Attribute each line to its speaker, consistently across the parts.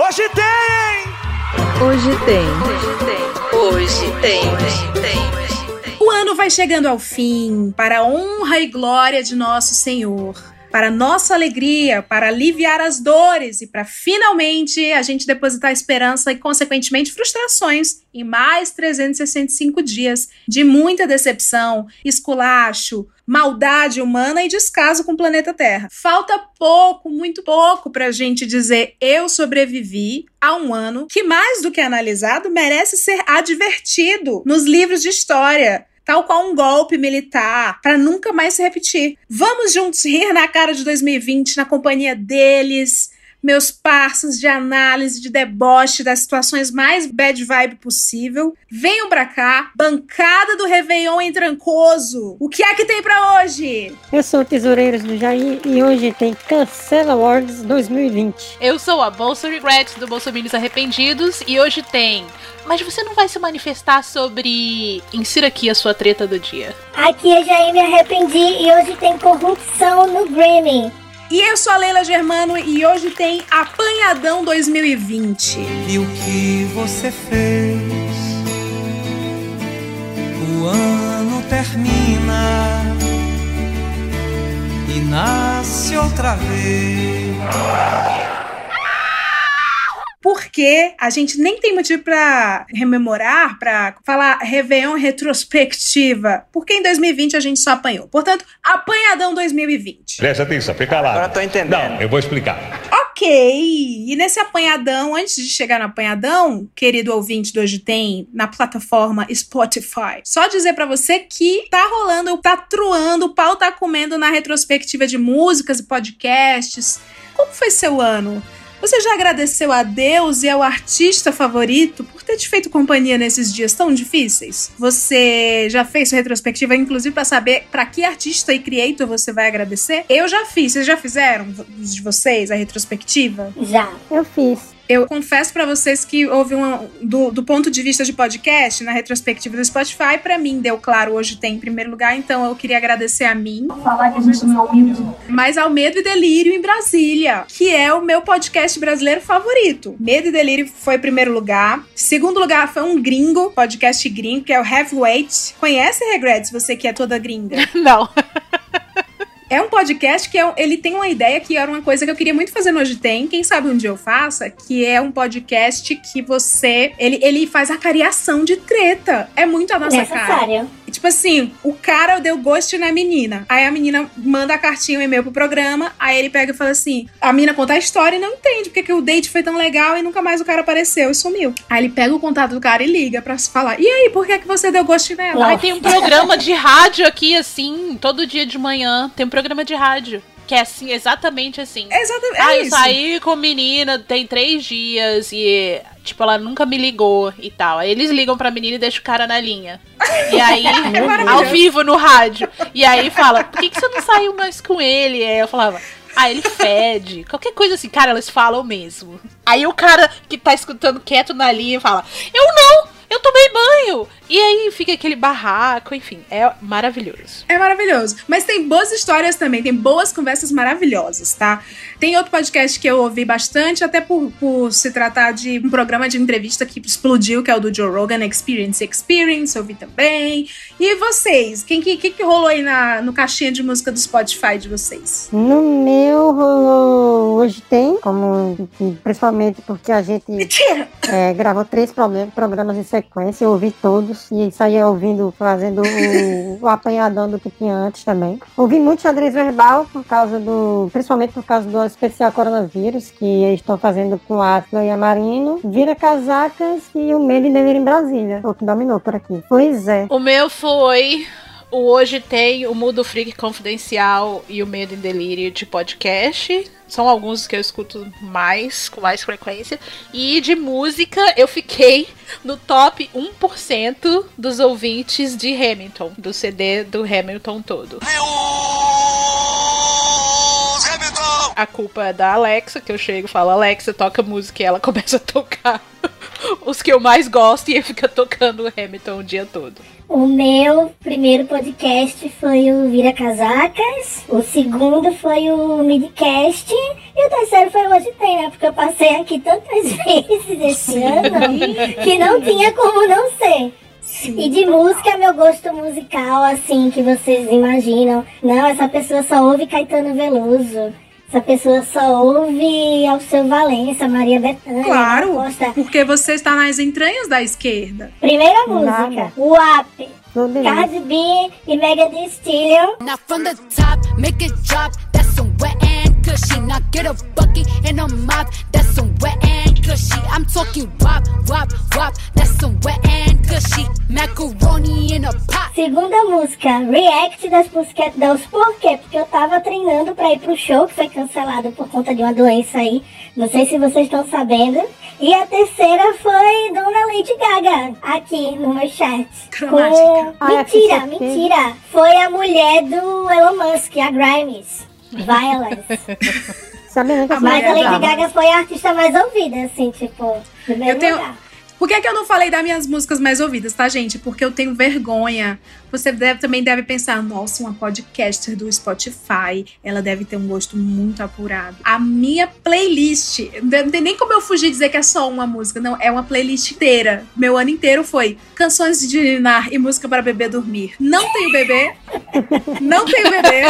Speaker 1: Hoje tem!
Speaker 2: Hoje tem. Hoje tem. Hoje tem. Hoje tem.
Speaker 3: O ano vai chegando ao fim, para a honra e glória de nosso Senhor para nossa alegria, para aliviar as dores e para finalmente a gente depositar esperança e, consequentemente, frustrações em mais 365 dias de muita decepção, esculacho, maldade humana e descaso com o planeta Terra. Falta pouco, muito pouco, para a gente dizer eu sobrevivi a um ano que, mais do que analisado, merece ser advertido nos livros de história tal qual um golpe militar, para nunca mais se repetir. Vamos juntos rir na cara de 2020 na companhia deles, meus parceiros de análise, de deboche das situações mais bad vibe possível. Venham pra cá, bancada do Réveillon em Trancoso. O que é que tem para hoje?
Speaker 4: Eu sou o Tesoureiros do Jair e hoje tem Cancela Awards 2020.
Speaker 5: Eu sou a Bolsa Regrets do Bolsominions Arrependidos e hoje tem mas você não vai se manifestar sobre. Insira aqui a sua treta do dia.
Speaker 6: Aqui eu já me arrependi e hoje tem corrupção no Grammy.
Speaker 3: E eu sou a Leila Germano e hoje tem Apanhadão 2020.
Speaker 1: E o que você fez? O ano termina e nasce outra vez
Speaker 3: porque a gente nem tem motivo para rememorar, para falar Réveillon retrospectiva, porque em 2020 a gente só apanhou. Portanto, apanhadão 2020.
Speaker 7: Presta atenção, fica lá.
Speaker 8: Agora tô entendendo.
Speaker 7: Não, eu vou explicar.
Speaker 3: Ok, e nesse apanhadão, antes de chegar no apanhadão, querido ouvinte do Hoje Tem, na plataforma Spotify, só dizer para você que tá rolando, tá truando, o pau tá comendo na retrospectiva de músicas e podcasts. Como foi seu ano? Você já agradeceu a Deus e ao artista favorito por ter te feito companhia nesses dias tão difíceis? Você já fez sua retrospectiva, inclusive, para saber para que artista e creator você vai agradecer? Eu já fiz. Vocês já fizeram, de vocês, a retrospectiva?
Speaker 6: Já.
Speaker 4: Eu fiz.
Speaker 3: Eu confesso para vocês que houve uma. Do, do, ponto de vista de podcast, na retrospectiva do Spotify, para mim deu claro, hoje tem em primeiro lugar, então eu queria agradecer a mim.
Speaker 6: Falar que a gente não é humilde.
Speaker 3: Mas ao Medo e Delírio em Brasília, que é o meu podcast brasileiro favorito. Medo e Delírio foi em primeiro lugar. Segundo lugar foi um gringo, podcast gringo, que é o Heavyweight. Conhece Regrets, você que é toda gringa?
Speaker 5: Não.
Speaker 3: É um podcast que é, ele tem uma ideia que era uma coisa que eu queria muito fazer no Hoje Tem, quem sabe um dia eu faça, que é um podcast que você. Ele, ele faz a cariação de treta. É muito a nossa
Speaker 6: Necessário.
Speaker 3: cara. Tipo assim, o cara deu gosto na menina. Aí a menina manda a cartinha, um e-mail pro programa. Aí ele pega e fala assim: a menina conta a história e não entende porque que o date foi tão legal e nunca mais o cara apareceu e sumiu. Aí ele pega o contato do cara e liga pra falar: e aí, por que, que você deu gosto nela?
Speaker 5: Aí tem um programa de rádio aqui, assim, todo dia de manhã. Tem um programa de rádio. Que é assim, exatamente assim.
Speaker 3: Exatamente. É
Speaker 5: ah, eu
Speaker 3: isso.
Speaker 5: saí com menina tem três dias e, tipo, ela nunca me ligou e tal. Aí eles ligam pra menina e deixam o cara na linha. E aí,
Speaker 3: É
Speaker 5: ao vivo no rádio. E aí fala, por que, que você não saiu mais com ele? Aí eu falava, ah, ele fede. Qualquer coisa assim, cara, eles falam mesmo. Aí o cara que tá escutando quieto na linha fala, eu não! Eu tomei banho! E aí fica aquele barraco, enfim, é maravilhoso.
Speaker 3: É maravilhoso. Mas tem boas histórias também, tem boas conversas maravilhosas, tá? Tem outro podcast que eu ouvi bastante, até por, por se tratar de um programa de entrevista que explodiu, que é o do Joe Rogan Experience Experience, eu ouvi também. E vocês? Quem que, que, que rolou aí na, no caixinha de música do Spotify de vocês?
Speaker 4: No meu rolou hoje tem, como principalmente porque a gente é, gravou três programas em sequência, eu ouvi todos e saía ouvindo, fazendo o, o apanhadão do que tinha antes também. Ouvi muito xadrez verbal por causa do, principalmente por causa do especial coronavírus que eles estão fazendo com a e a Marino. Vira casacas e o medo e delírio em Brasília, o que dominou por aqui. Pois é.
Speaker 5: O meu foi o Hoje Tem, o Mudo Freak Confidencial e o Medo e Delírio de podcast. São alguns que eu escuto mais, com mais frequência. E de música, eu fiquei no top 1% dos ouvintes de Hamilton, do CD do Hamilton todo. A culpa é da Alexa, que eu chego e falo, Alexa, toca música e ela começa a tocar os que eu mais gosto e fica tocando o Hamilton o dia todo.
Speaker 6: O meu primeiro podcast foi o Vira Casacas, o segundo foi o Midcast e o terceiro foi o Hoje Tem, né? Porque eu passei aqui tantas vezes esse ano que não tinha como não ser. E de música, meu gosto musical, assim, que vocês imaginam. Não, essa pessoa só ouve Caetano Veloso. Essa pessoa só ouve Alceu Valença, Maria Bethânia.
Speaker 3: Claro, porque você está nas entranhas da esquerda.
Speaker 6: Primeira música,
Speaker 4: Tudo isso.
Speaker 6: Cardi B e Mega Thee Stallion.
Speaker 8: Now from the top, make it drop. That's some wet and cushy. Now get a bucket and a mop. That's some wet and cushy. I'm talking wop, wop, wop. That's some wet and cushy. Macaroni in a pot.
Speaker 6: Segunda música, React das Pussycat Dolls. Por quê? Porque eu tava treinando pra ir pro show, que foi cancelado por conta de uma doença aí. Não sei se vocês estão sabendo. E a terceira foi Dona Lady Gaga, aqui no meu chat.
Speaker 3: Cromática.
Speaker 6: Com...
Speaker 4: Ah,
Speaker 6: Mentira, mentira. Foi a mulher do Elon Musk, a Grimes. Violence.
Speaker 4: Nem que essa
Speaker 6: Mas a Lady. Gaga foi a artista mais ouvida, assim, tipo, primeiro
Speaker 3: Eu tenho-
Speaker 6: lugar.
Speaker 3: Por que, que eu não falei das minhas músicas mais ouvidas, tá, gente? Porque eu tenho vergonha. Você deve- também deve pensar, nossa, uma podcaster do Spotify, ela deve ter um gosto muito apurado. A minha playlist, não tem nem como eu fugir dizer que é só uma música, não, é uma playlist inteira. Meu ano inteiro foi canções de ninar e música para bebê dormir. Não tenho bebê, não tenho bebê,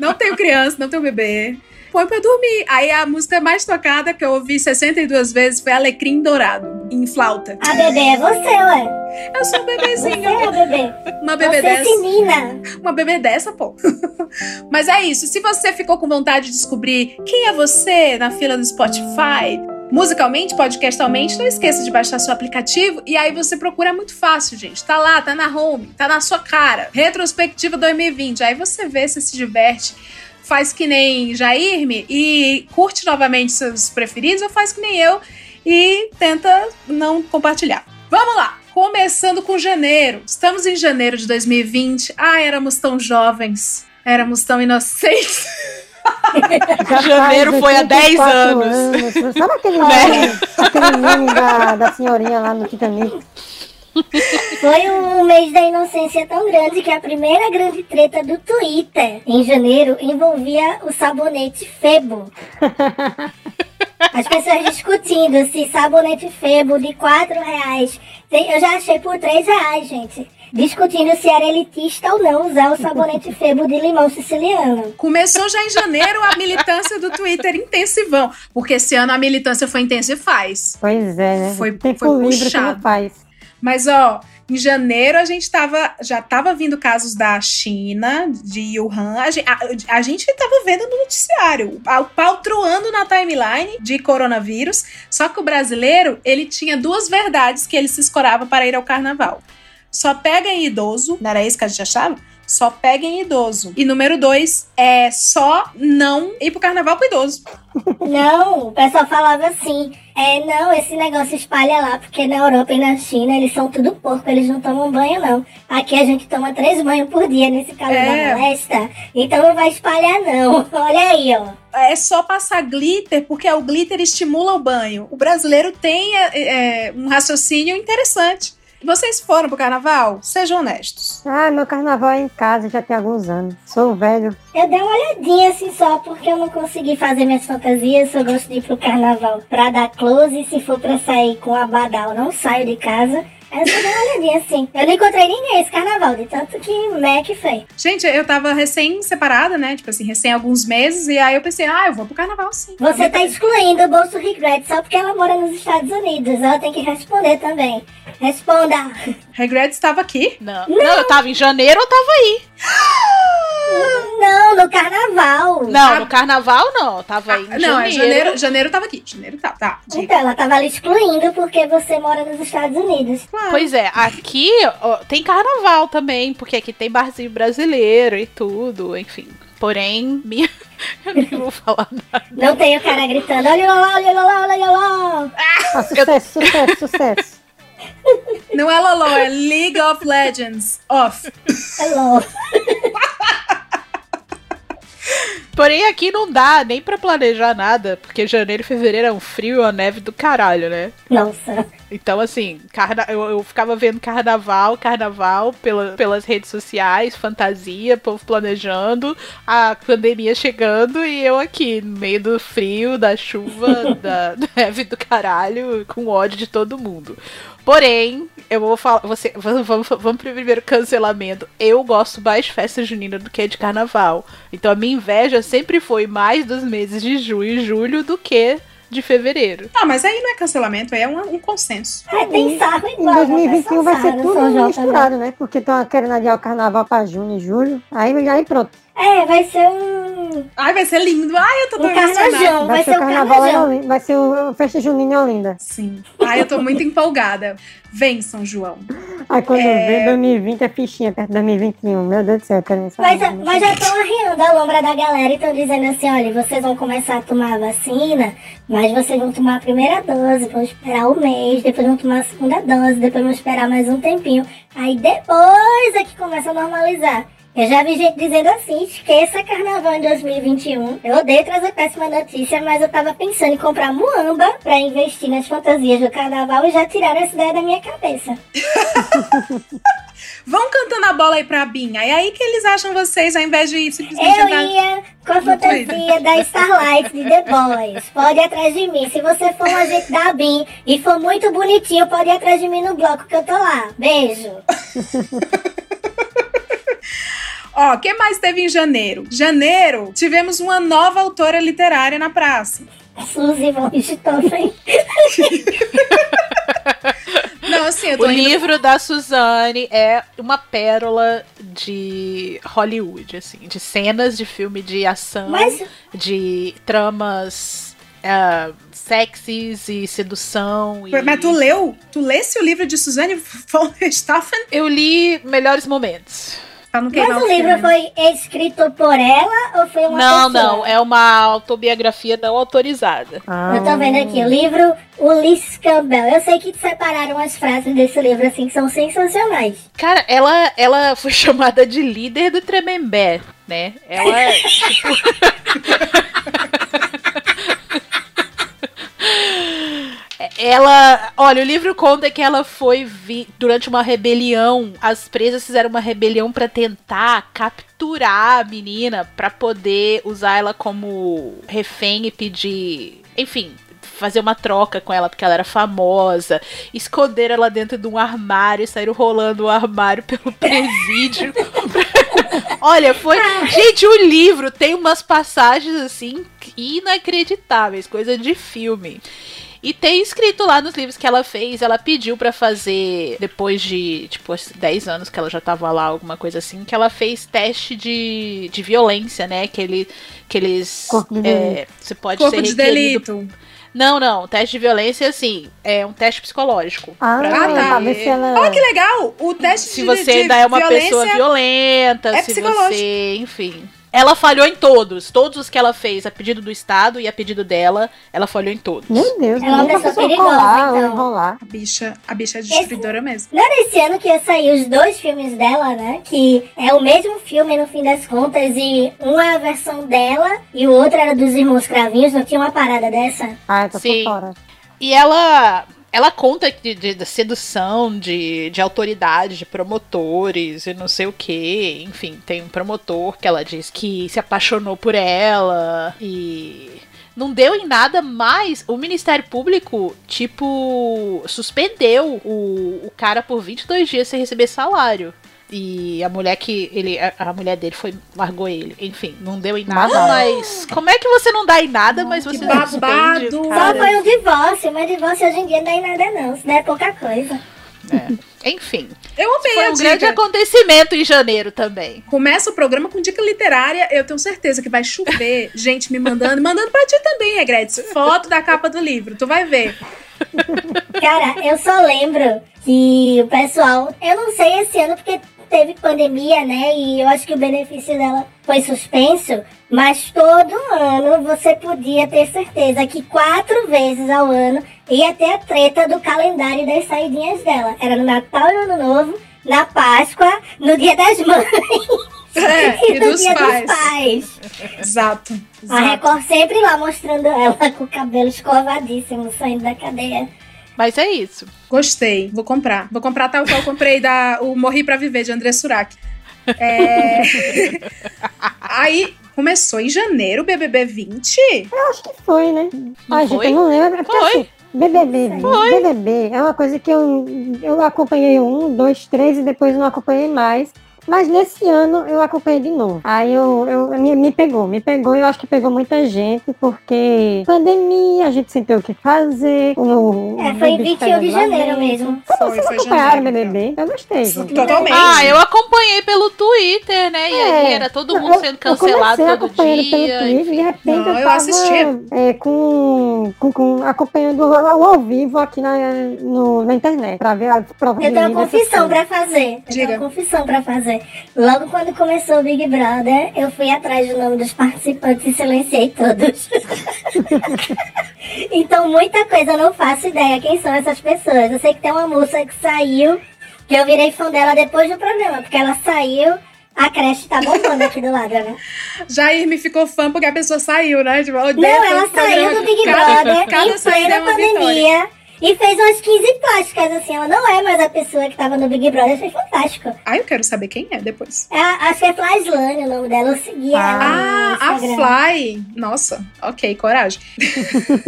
Speaker 3: não tenho criança, não tenho bebê. Põe pra dormir. Aí a música mais tocada que eu ouvi 62 vezes foi Alecrim Dourado, em flauta.
Speaker 6: A bebê é você, ué.
Speaker 3: Eu sou um
Speaker 6: Você
Speaker 3: bebezinho.
Speaker 6: é a bebê.
Speaker 3: Uma bebê
Speaker 6: você é
Speaker 3: dessa.
Speaker 6: menina.
Speaker 3: Uma bebê dessa, pô. Mas é isso. Se você ficou com vontade de descobrir quem é você na fila do Spotify, musicalmente, podcastalmente, não esqueça de baixar seu aplicativo e aí você procura muito fácil, gente. Tá lá, tá na home, tá na sua cara. Retrospectiva 2020. Aí você vê se se diverte. Faz que nem Jairme e curte novamente seus preferidos, ou faz que nem eu e tenta não compartilhar. Vamos lá! Começando com janeiro. Estamos em janeiro de 2020. Ah, éramos tão jovens. Éramos tão inocentes.
Speaker 5: Janeiro foi há 10
Speaker 4: 84
Speaker 5: anos.
Speaker 4: Sabe aquele
Speaker 5: Né?
Speaker 4: aquele meme da, da senhorinha lá no Titanic?
Speaker 6: Foi um mês da inocência tão grande que a primeira grande treta do Twitter em janeiro envolvia o sabonete Febo. As pessoas discutindo se sabonete Febo de 4 reais. Eu já achei por 3 reais, gente. Discutindo se era elitista ou não usar o sabonete Febo de limão siciliano.
Speaker 3: Começou já em janeiro a militância do Twitter intensivão. Porque esse ano a militância foi intensa e faz.
Speaker 4: Pois é, né?
Speaker 3: Foi-
Speaker 4: Tempo
Speaker 3: foi puxado.
Speaker 4: não faz.
Speaker 3: Mas, ó, em janeiro a gente tava. Já tava vindo casos da China, de Wuhan. A gente, a, a gente tava vendo no noticiário. O pau truando na timeline de coronavírus. Só que o brasileiro, ele tinha duas verdades que ele se escorava para ir ao carnaval. Só pega em idoso. Não era isso que a gente achava? Só pega em idoso. E número dois é só não ir pro carnaval com idoso.
Speaker 6: Não, o pessoal falava assim, é, não, esse negócio espalha lá, porque na Europa e na China eles são tudo porco, eles não tomam banho não. Aqui a gente toma três banhos por dia nesse calor
Speaker 3: É.
Speaker 6: da molesta, então não vai espalhar não. Olha aí, ó.
Speaker 3: é só passar glitter, porque o glitter estimula o banho. O brasileiro tem é, é, um raciocínio interessante. Vocês foram pro carnaval? Sejam honestos.
Speaker 4: Ah, meu carnaval é em casa já tem alguns anos. Sou velho.
Speaker 6: Eu dei uma olhadinha assim só, porque eu não consegui fazer minhas fantasias, eu gosto de ir pro carnaval pra dar close, e se for pra sair com a badal, não saio de casa. Eu só dei uma olhadinha assim. Eu não encontrei ninguém esse carnaval, de tanto que Mac foi.
Speaker 3: Gente, eu tava recém-separada, né? Tipo assim, recém alguns meses. E aí eu pensei, ah, eu vou pro carnaval sim.
Speaker 6: Você tá excluindo o Bolso Regret só porque ela mora nos Estados Unidos. Ela tem que responder também. Responda.
Speaker 3: Regret estava aqui.
Speaker 5: Não. não, eu tava em janeiro, eu tava aí.
Speaker 6: Não, no carnaval.
Speaker 5: Não, no carnaval não, eu tava aí em
Speaker 3: Ah, não, é
Speaker 5: janeiro.
Speaker 3: janeiro, janeiro tava aqui. Janeiro tá, tá. diga.
Speaker 6: Então, ela tava lhe excluindo porque você mora nos Estados Unidos.
Speaker 5: Pois é, aqui ó, tem carnaval também, porque aqui tem barzinho brasileiro e tudo, enfim. Porém, minha... eu nem vou falar nada.
Speaker 6: Não tem o cara gritando, olha lá, olha lá, olha lá.
Speaker 4: Ah, sucesso, sucesso, sucesso.
Speaker 3: Não é Lolo, é League of Legends. Off.
Speaker 6: Hello.
Speaker 5: Porém, aqui não dá nem pra planejar nada, porque janeiro e fevereiro é um frio e uma neve do caralho, né?
Speaker 6: Nossa.
Speaker 5: Então, assim, carna... eu, eu ficava vendo carnaval, carnaval pela, pelas redes sociais, fantasia, povo planejando, a pandemia chegando e eu aqui, no meio do frio, da chuva, da neve do caralho, com ódio de todo mundo. Porém, eu vou falar. Você, vamos, vamos, vamos pro primeiro cancelamento. Eu gosto mais de festa junina do que de carnaval. Então a minha inveja sempre foi mais dos meses de junho e julho do que de fevereiro.
Speaker 3: Ah, mas aí não é cancelamento, aí é um, um consenso.
Speaker 6: É, tem sarro
Speaker 4: Em
Speaker 6: igual.
Speaker 4: 2021 vai ser tudo
Speaker 6: também.
Speaker 4: misturado, né? Porque estão querendo adiar o carnaval pra junho e julho. Aí, aí pronto.
Speaker 6: É, vai ser um.
Speaker 3: Ai, vai ser lindo. Ai, eu tô tão
Speaker 6: Um carnajão.
Speaker 4: Vai,
Speaker 6: Vai
Speaker 4: ser o carnaval
Speaker 6: carnajão.
Speaker 4: Olinda. Vai ser o, festa junina em Olinda.
Speaker 3: Sim. Ai, eu tô muito empolgada. Vem, São João.
Speaker 4: Aí quando
Speaker 3: É.
Speaker 4: vê 2020 é fichinha perto de 2021. Meu Deus do céu, eu quero nem saber.
Speaker 6: Mas, mas já estão arriando a lombra da galera e estão dizendo assim: olha, vocês vão começar a tomar a vacina, mas vocês vão tomar a primeira dose, vão esperar um mês, depois vão tomar a segunda dose, depois vão esperar mais um tempinho. Aí depois é que começa a normalizar. Eu já vi gente dizendo assim, esqueça carnaval em 2021. Eu odeio trazer péssima notícia, mas eu tava pensando em comprar muamba pra investir nas fantasias do carnaval e já tiraram essa ideia da minha cabeça.
Speaker 3: Vão cantando a bola aí pra Binha. É aí que eles acham vocês, ao invés de simplesmente
Speaker 6: Eu ia com a fantasia da Starlight de The Boys. Pode ir atrás de mim. Se você for um agente da BIM e for muito bonitinho, pode ir atrás de mim no bloco que eu tô lá. Beijo.
Speaker 3: Ó, o que mais teve em janeiro? Janeiro, tivemos uma nova autora literária na praça.
Speaker 6: Suzy von Richthofen.
Speaker 3: Não, assim,
Speaker 5: O
Speaker 3: indo...
Speaker 5: livro da Suzane é uma pérola de Hollywood, assim, de cenas de filme de ação,
Speaker 6: Mas
Speaker 5: de tramas ah, sexys e sedução. E...
Speaker 3: Mas tu leu? Tu lesse o livro de Suzanne von Richthofen?
Speaker 5: Eu li Melhores Momentos.
Speaker 3: Pra não queimar
Speaker 6: Mas o
Speaker 3: filme,
Speaker 6: livro
Speaker 3: né?
Speaker 6: foi escrito por ela ou foi uma
Speaker 5: não,
Speaker 6: pessoa?
Speaker 5: não, é uma autobiografia não autorizada.
Speaker 4: Ah,
Speaker 6: Eu tô vendo aqui, o livro Ulisses Campbell. Eu sei que separaram as frases desse livro assim que são sensacionais.
Speaker 5: Cara, ela, ela foi chamada de líder do Tremembé, né? Ela, tipo... Ela, olha, o livro conta que ela foi vi durante uma rebelião. As presas fizeram uma rebelião pra tentar capturar a menina pra poder usar ela como refém e pedir, enfim, fazer uma troca com ela porque ela era famosa. Esconderam ela dentro de um armário e saíram rolando o armário pelo presídio. Olha, foi. Gente, o livro tem umas passagens assim inacreditáveis, coisa de filme. E tem escrito lá nos livros que ela fez, ela pediu pra fazer, depois de, tipo, 10 anos que ela já tava lá, alguma coisa assim, que ela fez teste de, de violência, né? Que, ele, que eles.
Speaker 4: Corpo de
Speaker 5: é, você pode
Speaker 3: Corpo
Speaker 5: ser
Speaker 3: de delito.
Speaker 5: não, não. Teste de violência, assim, é um teste psicológico.
Speaker 4: Ah,
Speaker 5: Pra
Speaker 3: tá.
Speaker 5: ver
Speaker 4: ela.
Speaker 3: Olha que legal! O teste
Speaker 5: se
Speaker 3: de,
Speaker 5: você
Speaker 3: de
Speaker 5: ainda é uma pessoa violenta,
Speaker 3: é
Speaker 5: se você, enfim. Ela falhou em todos. Todos os que ela fez, a pedido do Estado e a pedido dela, ela falhou em todos.
Speaker 4: Meu Deus,
Speaker 6: Ela é uma
Speaker 4: nem pra
Speaker 6: pessoa
Speaker 4: pessoa
Speaker 6: perigosa,
Speaker 4: colar ou
Speaker 6: então.
Speaker 4: enrolar.
Speaker 3: A bicha, a bicha é destruidora mesmo.
Speaker 6: Não era esse ano que ia sair os dois filmes dela, né? Que é o mesmo filme no fim das contas e um é a versão dela e o outro era dos irmãos Cravinhos. Não tinha uma parada dessa?
Speaker 4: Ah, eu tô
Speaker 5: Sim.
Speaker 4: por fora.
Speaker 5: E ela. Ela conta de, de- de sedução, de, de autoridade, de promotores e não sei o que. Enfim, tem um promotor que ela diz que se apaixonou por ela e. Não deu em nada, mas o Ministério Público, tipo, suspendeu o, o cara por 22 dias sem receber salário. E a mulher que ele. A, a mulher dele foi. largou ele. Enfim, não deu em nada, mas. Como é que você não dá em nada, mas você
Speaker 3: que babado.
Speaker 5: o
Speaker 6: Só foi um divórcio, mas divórcio hoje em dia não dá em nada não. Isso não é pouca coisa.
Speaker 5: É. Enfim,
Speaker 3: Eu amei
Speaker 5: foi
Speaker 3: a
Speaker 5: um
Speaker 3: dica.
Speaker 5: grande acontecimento em janeiro também.
Speaker 3: Começa o programa com dica literária. Eu tenho certeza que vai chover gente me mandando. Mandando pra ti também, Egredes. Foto da capa do livro. Tu vai ver.
Speaker 6: Cara, eu só lembro que o pessoal, eu não sei esse ano porque teve pandemia, né? E eu acho que o benefício dela foi suspenso, mas todo ano você podia ter certeza que quatro vezes ao ano ia ter a treta do calendário das saidinhas dela. Era no Natal e no Ano Novo, na Páscoa, no Dia das Mães.
Speaker 3: É, e
Speaker 6: do
Speaker 3: dos
Speaker 6: dia
Speaker 3: pais.
Speaker 6: dos pais.
Speaker 3: Exato.
Speaker 6: A
Speaker 3: exato.
Speaker 6: Record sempre lá mostrando ela com o cabelo escovadíssimo, saindo da cadeia.
Speaker 5: Mas é isso.
Speaker 3: Gostei, vou comprar. Vou comprar tal qual eu comprei da, o Morri pra Viver, de André Surak. É... Aí começou em janeiro o BBB 20.
Speaker 4: Eu acho que foi, né?
Speaker 5: Não
Speaker 4: Ai,
Speaker 5: foi?
Speaker 4: gente, eu não lembro. é porque,
Speaker 5: Foi.
Speaker 4: assim, BBB, BBB é uma coisa que eu, eu acompanhei um, dois, três e depois não acompanhei mais. Mas nesse ano eu acompanhei de novo. Aí eu, eu me, me pegou, me pegou e eu acho que pegou muita gente, porque pandemia, a gente sem ter o que fazer. O,
Speaker 6: É, foi em
Speaker 4: bicho
Speaker 6: 21 de janeiro mesmo.
Speaker 3: Foi,
Speaker 4: Vocês
Speaker 3: foi
Speaker 4: acompanharam o. BBB? Eu gostei. gente.
Speaker 3: Totalmente.
Speaker 5: Ah, eu acompanhei pelo Twitter, né? E aí
Speaker 4: É.
Speaker 5: era todo
Speaker 4: Eu-
Speaker 5: mundo sendo cancelado
Speaker 4: eu comecei
Speaker 5: todo
Speaker 4: acompanhando
Speaker 5: dia.
Speaker 4: pelo Twitter e de repente
Speaker 3: Não,
Speaker 4: eu
Speaker 3: eu
Speaker 4: tava
Speaker 3: assistia.
Speaker 4: é, com, com, com- acompanhando ao, ao vivo aqui na, no- na internet pra ver as provas
Speaker 6: Eu tenho uma confissão pra fazer. Eu
Speaker 3: Diga.
Speaker 6: tenho uma confissão pra fazer. Logo quando começou o Big Brother, eu fui atrás do nome dos participantes e silenciei todos. então muita coisa eu não faço ideia quem são essas pessoas. Eu sei que tem uma moça que saiu, que eu virei fã dela depois do programa, porque ela saiu, a creche tá bombando aqui do lado, né?
Speaker 3: Jair me ficou fã porque a pessoa saiu, né? Tipo,
Speaker 6: Não,
Speaker 3: tanto
Speaker 6: ela saiu do Big
Speaker 3: Cada-
Speaker 6: Brother
Speaker 3: cada
Speaker 6: em
Speaker 3: saída é
Speaker 6: plena
Speaker 3: uma vitória.
Speaker 6: E fez umas 15 plásticas, assim. Ela não é mais a pessoa que tava no Big Brother. Foi fantástico.
Speaker 3: Ah, eu quero saber quem é depois.
Speaker 6: É, a- acho que é Flyslane o nome dela. Eu seguia ela
Speaker 3: Ah, a. Fly. Nossa, ok, coragem.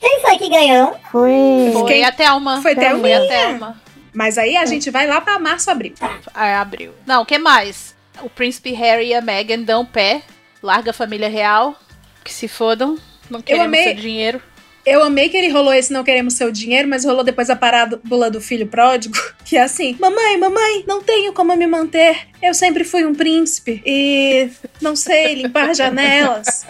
Speaker 6: Quem foi que ganhou?
Speaker 4: Foi.
Speaker 5: Foi
Speaker 3: Quem-
Speaker 5: a Thelma.
Speaker 3: Foi
Speaker 5: Foi a. Thelma.
Speaker 3: Mas aí a gente vai lá pra março, abril.
Speaker 5: Aí abriu. Não, o que mais? O príncipe Harry e a Meghan dão pé. Larga a família real. Que se fodam. Não queremos
Speaker 3: amei-
Speaker 5: seu dinheiro.
Speaker 3: Eu amei que ele rolou esse não queremos seu dinheiro, mas rolou depois a parábola do filho pródigo, que é assim: Mamãe, mamãe, não tenho como me manter. Eu sempre fui um príncipe e não sei limpar janelas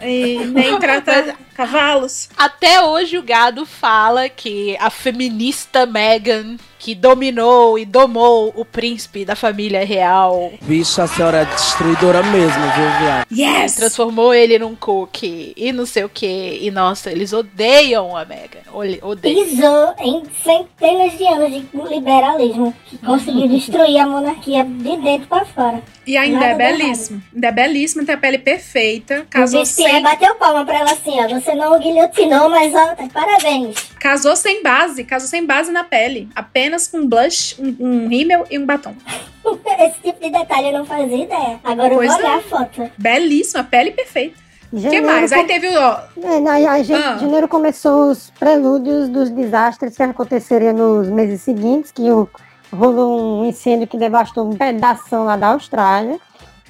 Speaker 3: e nem tratar cavalos.
Speaker 5: Até hoje o gado fala que a feminista Meghan, que dominou e domou o príncipe da família real,
Speaker 9: Bicho, a senhora é destruidora mesmo, viu, viado?
Speaker 3: Yes!
Speaker 5: transformou ele num cookie e não sei o que. E nossa, eles odeiam a. Ole- Odeiam.
Speaker 6: Pisou em centenas de anos de liberalismo. Que conseguiu destruir a monarquia de dentro pra fora.
Speaker 3: E ainda
Speaker 6: Nada
Speaker 3: é belíssimo. Ainda é belíssimo, tem a pele perfeita.
Speaker 6: O
Speaker 3: Casou
Speaker 6: Vistier
Speaker 3: sem,
Speaker 6: bateu palma pra ela assim, ó. Você não o guilhotinou, mas ó, tá de parabéns.
Speaker 3: Casou sem base, casou sem base na pele. Apenas com blush, um, um rímel e um batom.
Speaker 6: Esse tipo de detalhe eu não fazia ideia. Agora
Speaker 3: Pois
Speaker 6: eu vou
Speaker 3: é.
Speaker 6: olhar a foto.
Speaker 3: Belíssima, pele perfeita. O que mais? Aí teve o.
Speaker 4: É, aí, aí, gente,
Speaker 3: Ah.
Speaker 4: janeiro começou os prelúdios dos desastres que aconteceriam nos meses seguintes, que o, rolou um incêndio que devastou um pedaço lá da Austrália.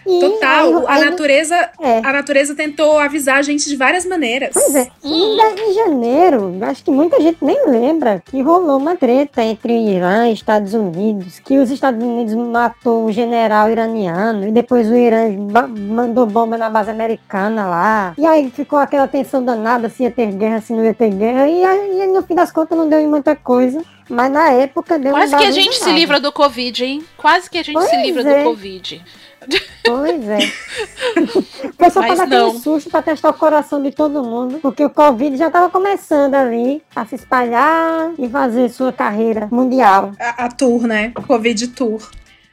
Speaker 4: E
Speaker 3: Total,
Speaker 4: aí-
Speaker 3: a natureza,
Speaker 4: É.
Speaker 3: a natureza tentou avisar a gente de várias maneiras.
Speaker 4: Pois é, em dez de janeiro, acho que muita gente nem lembra que rolou uma treta entre Irã e Estados Unidos, que os Estados Unidos matou um general iraniano e depois o Irã mandou bomba na base americana lá. E aí ficou aquela tensão danada se ia ter guerra, se não ia ter guerra. E aí no fim das contas não deu em muita coisa. Mas na época deu
Speaker 5: Quase
Speaker 4: um
Speaker 5: que a gente se livra do Covid, hein? Quase que a gente se
Speaker 4: Pois
Speaker 5: livra
Speaker 4: é.
Speaker 5: do Covid.
Speaker 4: Pois é. O pessoal
Speaker 5: Mas
Speaker 4: tava aquele
Speaker 5: não.
Speaker 4: susto pra testar o coração de todo mundo, porque o Covid já tava começando ali a se espalhar e fazer sua carreira mundial.
Speaker 3: A, a tour, né? Covid Tour.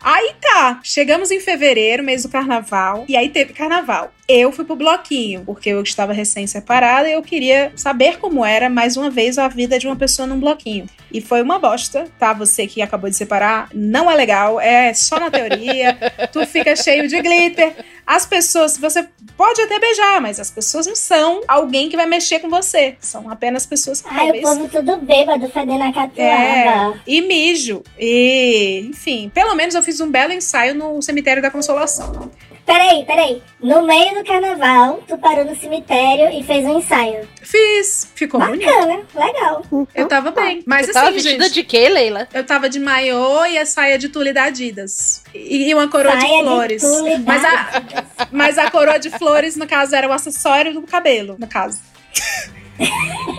Speaker 3: Aí tá, chegamos em fevereiro, mês do carnaval, e aí teve carnaval. Eu fui pro bloquinho, porque eu estava recém-separada e eu queria saber como era, mais uma vez, a vida de uma pessoa num bloquinho. E foi uma bosta, tá? Você que acabou de separar, não é legal, é só na teoria, tu fica cheio de glitter. As pessoas, você pode até beijar, mas as pessoas não são alguém que vai mexer com você. São apenas pessoas que
Speaker 6: Ai, o
Speaker 3: talvez
Speaker 6: povo tudo bêbado, fedendo a catuaba.
Speaker 3: é, e mijo. E, enfim, pelo menos eu fiz um belo ensaio no cemitério da Consolação.
Speaker 6: Peraí, peraí. No meio do carnaval, tu parou no cemitério e fez um ensaio.
Speaker 3: Fiz, ficou bonito.
Speaker 6: Bacana, legal.
Speaker 3: Eu tava bem. Mas
Speaker 5: Você tava
Speaker 3: assim,
Speaker 5: vestida
Speaker 3: gente,
Speaker 5: de quê, Leila?
Speaker 3: eu tava de maiô e a saia de tule da Adidas. E, uma coroa
Speaker 6: Saia
Speaker 3: de
Speaker 6: de
Speaker 3: flores.
Speaker 6: tule da
Speaker 3: mas, a, mas a coroa de flores, no caso, era o acessório do cabelo, no caso.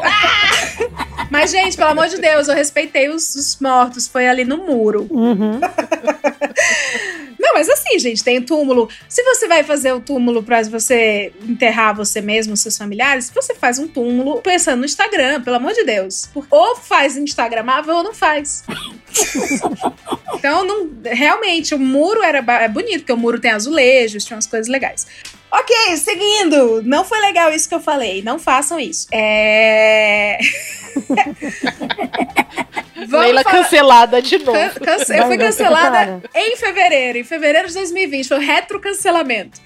Speaker 3: Ah! Mas, gente, pelo amor de Deus, eu respeitei os, os mortos. Foi ali no muro.
Speaker 4: Uhum.
Speaker 3: Não, mas assim, gente, tem túmulo. Se você vai fazer o túmulo pra você enterrar você mesmo, seus familiares, você faz um túmulo pensando no Instagram, pelo amor de Deus. Ou faz Instagramável ou não faz. Então, não, realmente, o muro era é bonito, porque o muro tem azulejos, tinha umas coisas legais. Ok, seguindo. Não foi legal isso que eu falei. Não façam isso. É. Vamos
Speaker 5: Leila
Speaker 3: falar-
Speaker 5: cancelada de novo.
Speaker 3: Can- cance- Eu fui cancelada em fevereiro, em fevereiro de 2020. Foi retro cancelamento.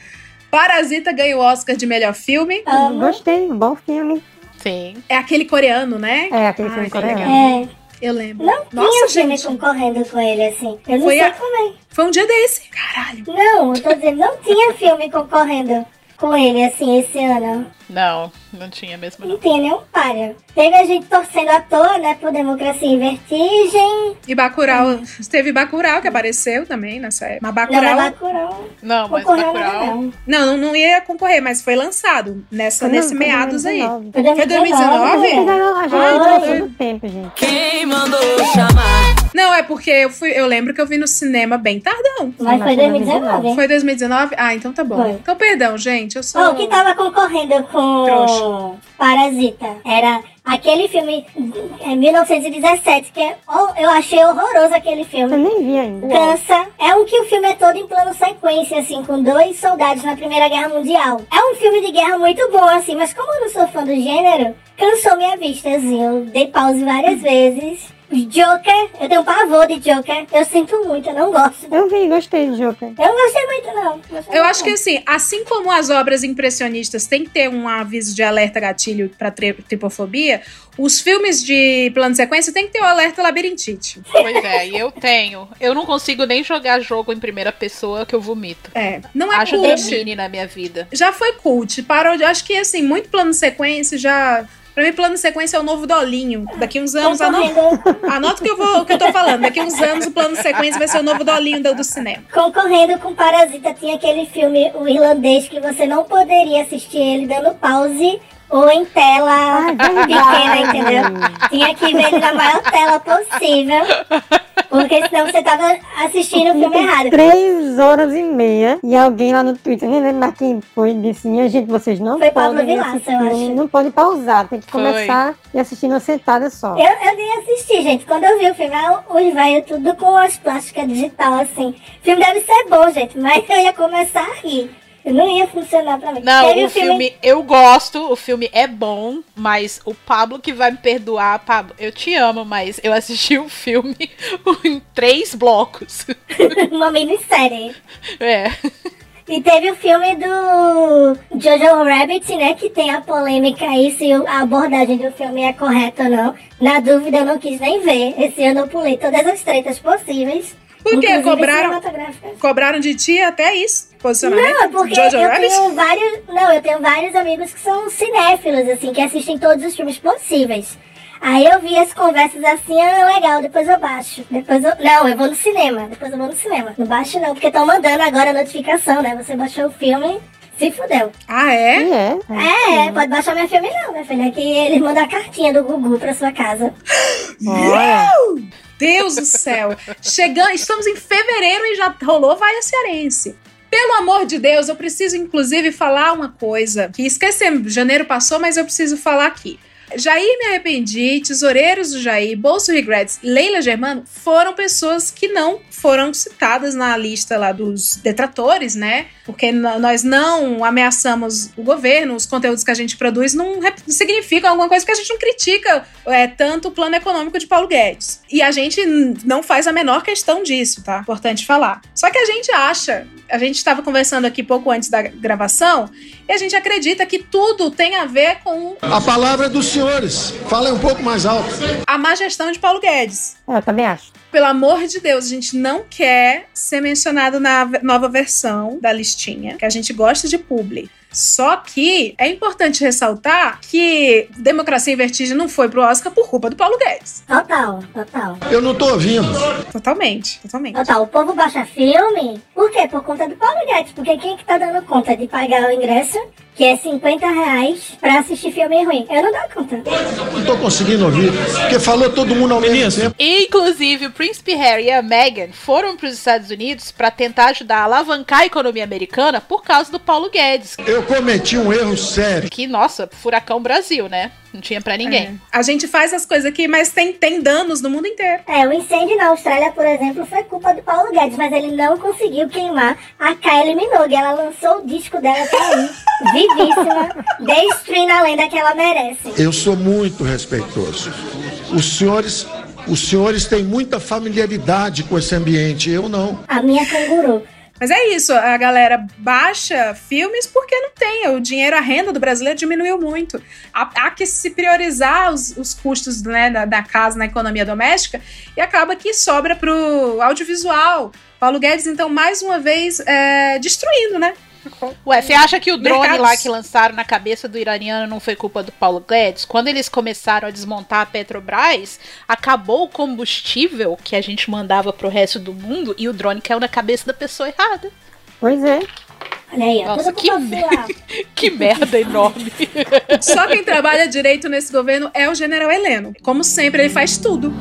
Speaker 3: Parasita ganhou o Oscar de melhor filme.
Speaker 6: Amo.
Speaker 4: Gostei, bom filme.
Speaker 5: Sim.
Speaker 3: É aquele coreano, né?
Speaker 4: É, aquele filme
Speaker 3: que
Speaker 4: coreano.
Speaker 6: É,
Speaker 3: Eu lembro.
Speaker 6: não
Speaker 3: Nossa,
Speaker 6: tinha filme
Speaker 3: gente.
Speaker 6: concorrendo com ele, assim. Eu não
Speaker 3: Foi
Speaker 6: sei
Speaker 3: a-
Speaker 6: como é.
Speaker 3: Foi um dia desse. Caralho.
Speaker 6: Não, eu tô dizendo, não tinha filme concorrendo com ele, assim, esse ano.
Speaker 5: Não, não tinha mesmo.
Speaker 6: Não tinha nenhum palha. Teve a gente torcendo à toa, né, por Democracia em Vertigem.
Speaker 3: E Bacurau. Teve Bacurau que apareceu também nessa época. Mas
Speaker 6: Não,
Speaker 3: Bacurau.
Speaker 6: mas Bacurau
Speaker 5: Não, mas Bacurau...
Speaker 6: não.
Speaker 3: Não, não, não ia concorrer, mas foi lançado nessa, nesse
Speaker 4: não, foi
Speaker 3: meados aí.
Speaker 4: 2019.
Speaker 6: Foi
Speaker 3: Foi 2019?
Speaker 6: 2019?
Speaker 4: A gente ganhou, a gente
Speaker 3: Ai,
Speaker 4: ganhou
Speaker 3: foi.
Speaker 4: todo o tempo, gente.
Speaker 1: Quem mandou chamar?
Speaker 3: Não, é porque eu, fui, eu lembro que eu vi no cinema bem tardão.
Speaker 6: Mas foi 2019. hein?
Speaker 3: Foi 2019? Ah, então tá bom.
Speaker 6: Foi.
Speaker 3: Então, perdão, gente. Eu sou.
Speaker 6: Oh, o que tava concorrendo com
Speaker 3: Trouxa.
Speaker 6: Parasita era aquele filme é 1917, que é, eu achei horroroso aquele
Speaker 4: Eu
Speaker 6: filme.
Speaker 4: nem vi ainda.
Speaker 6: Cansa. É um que o filme é todo em plano sequência, assim, com dois soldados na Primeira Guerra Mundial. É um filme de guerra muito bom, assim, mas como eu não sou fã do gênero, cansou minha vista, assim. Eu dei pause várias vezes. Joker, eu tenho pavor de Joker. Eu sinto muito, eu não gosto.
Speaker 4: Eu vi, gostei do Joker.
Speaker 6: Eu não gostei muito, não. Gostei
Speaker 3: Eu
Speaker 6: muito,
Speaker 3: acho que assim, assim como as obras impressionistas têm que ter um aviso de alerta gatilho pra tri- tripofobia, os filmes de plano de sequência tem que ter o alerta labirintite.
Speaker 5: Pois é, e eu tenho. Eu não consigo nem jogar jogo em primeira pessoa que eu vomito.
Speaker 3: É, não é
Speaker 5: Acho
Speaker 3: cult.
Speaker 5: na minha vida.
Speaker 3: Já foi cult, parou de, acho que assim, muito plano de sequência já Pra mim, plano de sequência é o novo dolinho. Daqui uns anos, anota, anota o que eu, vou, o que eu tô falando. Daqui uns anos, o plano de sequência vai ser o novo dolinho do, do cinema.
Speaker 6: concorrendo com Parasita, tinha aquele filme, o irlandês, que você não poderia assistir ele dando pause ou em tela
Speaker 4: Ah,
Speaker 6: pequena, entendeu? Tinha que ver ele na maior tela possível. Porque senão você tava assistindo o filme errado.
Speaker 4: Três horas e meia. E alguém lá no Twitter, nem lembro mais quem foi, disse: minha gente, vocês não
Speaker 6: Foi Pablo
Speaker 4: podem
Speaker 6: Vilaça,
Speaker 4: assistir,
Speaker 6: acho.
Speaker 4: não podem pausar, tem que
Speaker 5: Foi.
Speaker 4: começar e assistir numa sentada só.
Speaker 6: Eu, eu nem assisti, gente. Quando eu vi o filme, os velhos tudo com as plásticas digital, assim. O filme deve ser bom, gente, mas eu ia começar a rir. Não ia funcionar pra mim.
Speaker 5: Não, o filme eu gosto, o filme é bom, mas o Pablo que vai me perdoar, Pablo, eu te amo, mas eu assisti o filme em três blocos.
Speaker 6: uma minissérie.
Speaker 5: É.
Speaker 6: E teve o filme do Jojo Rabbit, né? Que tem a polêmica aí se a abordagem do filme é correta ou não. Na dúvida, eu não quis nem ver. Esse ano eu pulei todas as tretas possíveis.
Speaker 3: Por quê?
Speaker 6: inclusive
Speaker 3: Cobraram, cobraram de ti até isso? Posicionamento?
Speaker 6: Não, é porque
Speaker 3: Jojo
Speaker 6: eu
Speaker 3: Rabbit?
Speaker 6: tenho vários. Não, eu tenho vários amigos que são cinéfilos, assim, que assistem todos os filmes possíveis. Aí eu vi as conversas assim, ah, legal, depois eu baixo. Depois eu. Não, eu vou no cinema. Depois eu vou no cinema. Não baixo não, porque estão mandando agora a notificação, né? Você baixou o filme, se fudeu.
Speaker 3: Ah, é?
Speaker 4: E é.
Speaker 6: É, pode baixar minha filme não, minha filha. Que eles mandam a cartinha do Gugu pra sua casa.
Speaker 4: Olha.
Speaker 3: Deus do céu. Chegando, estamos em fevereiro e já rolou Vaia Cearense. Pelo amor de Deus, eu preciso inclusive falar uma coisa que esquecemos, janeiro passou, mas eu preciso falar aqui. Jair Me Arrependi, Tesoureiros do Jair, Bolso Regrets, Leila Germano foram pessoas que não foram citadas na lista lá dos detratores, né? Porque nós não ameaçamos o governo, os conteúdos que a gente produz não significam alguma coisa que a gente não critica é, tanto o plano econômico de Paulo Guedes. E a gente não faz a menor questão disso, tá? Importante falar. Só que a gente acha, a gente estava conversando aqui pouco antes da gravação, e a gente acredita que tudo tem a ver com
Speaker 10: A palavra é dos senhores. Falem um pouco mais alto.
Speaker 3: a má gestão de Paulo Guedes.
Speaker 4: Eu também acho.
Speaker 3: Pelo amor de Deus, a gente não quer ser mencionado na nova versão da listinha, que a gente gosta de publi. Só que é importante ressaltar que Democracia em Vertigem não foi pro Oscar por culpa do Paulo Guedes.
Speaker 6: Total, total.
Speaker 10: Eu não tô ouvindo.
Speaker 3: Totalmente, totalmente.
Speaker 6: Total, o povo baixa filme, por quê? Por conta do Paulo Guedes. Porque quem é que tá dando conta de pagar o ingresso, que é 50 reais, pra assistir filme ruim? Eu não dou conta.
Speaker 10: Não tô conseguindo ouvir. Porque falou todo mundo ao mesmo tempo.
Speaker 5: Inclusive, o príncipe Harry e a Meghan foram para os Estados Unidos para tentar ajudar a alavancar a economia americana por causa do Paulo Guedes.
Speaker 10: Eu cometi um erro sério.
Speaker 5: Que, nossa, furacão Brasil, né? Não tinha pra ninguém.
Speaker 3: A gente faz as coisas aqui, mas tem, tem danos no mundo inteiro.
Speaker 6: É, o incêndio na Austrália, por exemplo, foi culpa do Paulo Guedes, mas ele não conseguiu queimar a Kylie Minogue. Ela lançou o disco dela tá aí, vivíssima, destruindo a lenda que ela merece.
Speaker 10: Eu sou muito respeitoso. Os senhores, os senhores têm muita familiaridade com esse ambiente, eu não.
Speaker 6: A minha canguru.
Speaker 3: Mas é isso, a galera baixa filmes porque não tem. O dinheiro, a renda do brasileiro diminuiu muito. Há, há que se priorizar os, os custos né, da, da, casa na economia doméstica e acaba que sobra pro audiovisual. Paulo Guedes, então, mais uma vez, é, destruindo, né?
Speaker 5: Ué, você acha que o drone
Speaker 3: Mercados.
Speaker 5: lá que lançaram na cabeça do iraniano não foi culpa do Paulo Guedes? Quando eles começaram a desmontar a Petrobras, acabou o combustível que a gente mandava pro resto do mundo e o drone caiu na cabeça da pessoa errada.
Speaker 4: Pois é.
Speaker 6: Olha aí, ó.
Speaker 5: Nossa,
Speaker 6: tudo
Speaker 5: que,
Speaker 6: sua.
Speaker 5: que merda enorme.
Speaker 3: Só quem trabalha direito nesse governo é o general Heleno. Como sempre, ele faz tudo.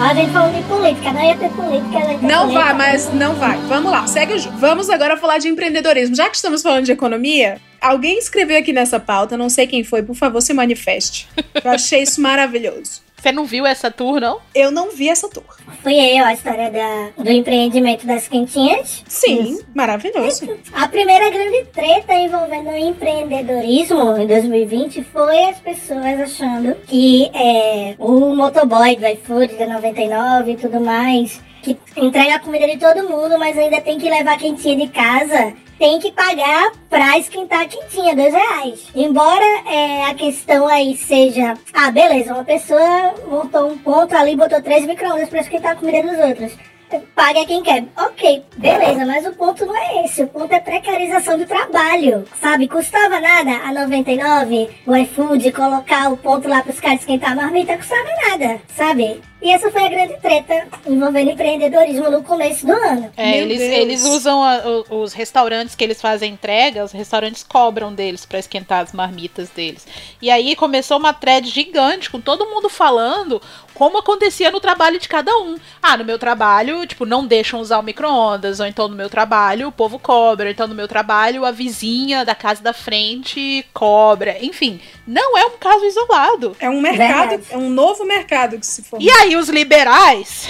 Speaker 6: Ó, a gente falou de política, não ia ter política. né?
Speaker 3: Não
Speaker 6: Política.
Speaker 3: vai, mas não vai. Vamos lá, segue o jogo. Vamos agora falar de empreendedorismo. Já que estamos falando de economia, alguém escreveu aqui nessa pauta, não sei quem foi, por favor, se manifeste. Eu achei isso maravilhoso.
Speaker 5: Você não viu essa tour, não?
Speaker 3: Eu não vi essa tour.
Speaker 6: Fui eu, a história da, do empreendimento das quentinhas.
Speaker 3: Sim, maravilhoso.
Speaker 6: A primeira grande treta envolvendo o empreendedorismo em 2020 foi as pessoas achando que é, o motoboy do iFood da 99 e tudo mais, que entrega a comida de todo mundo, mas ainda tem que levar a quentinha de casa, tem que pagar pra esquentar a quentinha, dois reais. Embora é, a questão aí seja, ah, beleza, uma pessoa montou um ponto ali, botou três micro-ondas pra esquentar a comida dos outros. Paga quem quer. Ok, beleza, mas o ponto não é esse. O ponto é precarização do trabalho. Sabe, custava nada a 99, o iFood, colocar o ponto lá pros caras esquentar a marmita, custava nada, sabe? E essa foi a grande treta envolvendo empreendedorismo no começo do ano.
Speaker 5: É, eles, eles usam a- os restaurantes que eles fazem entrega, os restaurantes cobram deles pra esquentar as marmitas deles. E aí começou uma thread gigante com todo mundo falando como acontecia no trabalho de cada um. Ah, no meu trabalho, tipo, não deixam usar o micro-ondas, ou então no meu trabalho o povo cobra, ou então no meu trabalho a vizinha da casa da frente cobra. Enfim, não é um caso isolado.
Speaker 3: É um mercado,
Speaker 6: Verdade.
Speaker 3: é um novo mercado que se formou.
Speaker 5: E aí os liberais.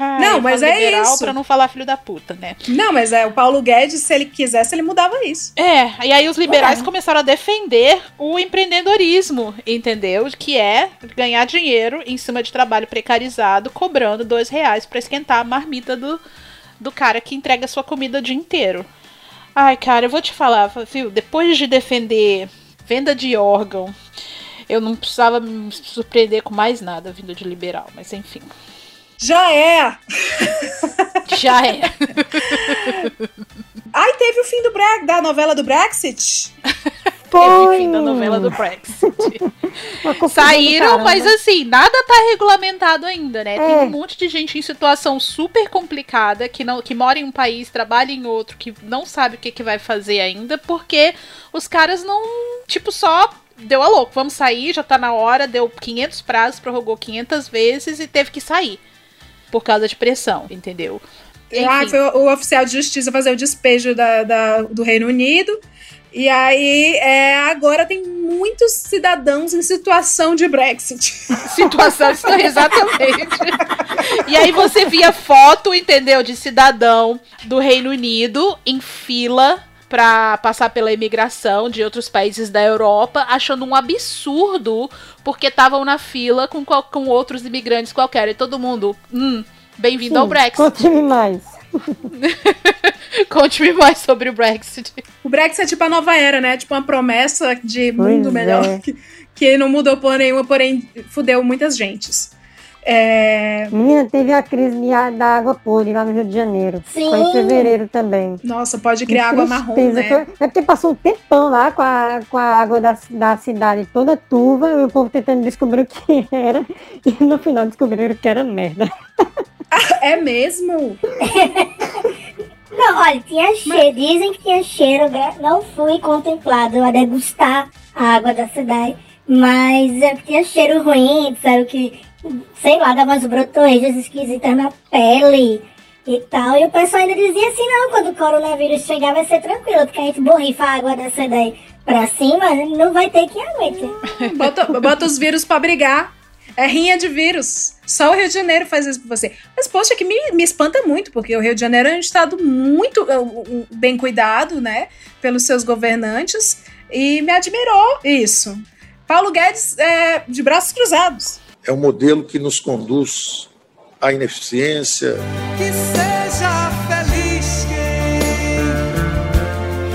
Speaker 5: Ai,
Speaker 3: Não, mas é isso.
Speaker 5: Pra não falar filho da puta, né?
Speaker 3: Não, mas é o Paulo Guedes, se ele quisesse, ele mudava isso.
Speaker 5: É, e aí os liberais
Speaker 6: Ué.
Speaker 5: começaram a defender o empreendedorismo, entendeu? Que é ganhar dinheiro em cima de trabalho precarizado, cobrando dois reais pra esquentar a marmita do, do cara que entrega sua comida o dia inteiro. Ai, cara, eu vou te falar, viu? Depois de defender venda de órgão, eu não precisava me surpreender com mais nada vindo de liberal, mas enfim.
Speaker 3: Já é!
Speaker 5: Já é.
Speaker 3: Ai, teve o fim do Bre da novela do Brexit.
Speaker 5: Teve fim da novela do Brexit. Saíram, mas assim, nada tá regulamentado ainda, né? Tem
Speaker 4: É.
Speaker 5: um monte de gente em situação super complicada, que, não, que mora em um país, trabalha em outro, que não sabe o que, que vai fazer ainda, porque os caras não, tipo, só deu a louco, vamos sair, já tá na hora, deu 500 prazos, prorrogou 500 vezes e teve que sair. Por causa de pressão, entendeu?
Speaker 3: Ah,
Speaker 5: Enfim.
Speaker 3: foi o, o oficial de justiça fazer o despejo da, da- do Reino Unido. E aí, é, agora tem muitos cidadãos em situação de Brexit.
Speaker 5: situação exatamente. E aí você via foto, entendeu, de cidadão do Reino Unido em fila pra passar pela imigração de outros países da Europa, achando um absurdo porque estavam na fila com, com outros imigrantes qualquer. E todo mundo, hum, bem-vindo ao
Speaker 4: Sim,
Speaker 5: Brexit.
Speaker 4: Conte-me mais.
Speaker 5: Conte-me mais sobre o Brexit.
Speaker 3: O Brexit é tipo a nova era, né? Tipo uma promessa de
Speaker 4: Pois
Speaker 3: mundo melhor.
Speaker 4: é.
Speaker 3: Que, que não mudou por nenhuma, porém fudeu muitas gentes. É,
Speaker 4: Menina, teve a crise da água podre lá no Rio de Janeiro.
Speaker 6: Sim.
Speaker 4: Foi em fevereiro também.
Speaker 3: nossa, pode
Speaker 4: Que
Speaker 3: criar água marrom, né?
Speaker 4: É porque passou um tempão lá com a, com a água da, da cidade toda turva, e o povo tentando descobrir o que era, e no final descobriram que era merda.
Speaker 3: É mesmo?
Speaker 6: Não, olha, tinha cheiro. Dizem que tinha cheiro. gra- Não fui contemplado a degustar a água da cidade. Mas é que tinha cheiro ruim, disseram que, sei lá, dava umas brotoejas esquisitas na pele. e tal. E o pessoal ainda dizia assim, não, quando o coronavírus chegar vai ser tranquilo, porque a gente borrifa a água dessa daí pra cima, não vai ter que aguentar.
Speaker 3: Bota, bota os vírus pra brigar. É rinha de vírus. Só o Rio de Janeiro faz isso pra você. Mas, poxa, que me, me espanta muito, porque o Rio de Janeiro é um estado muito uh, bem cuidado, né? Pelos seus governantes. E me admirou isso. Paulo Guedes é de braços cruzados.
Speaker 10: É um modelo que nos conduz à ineficiência.
Speaker 11: Que seja feliz quem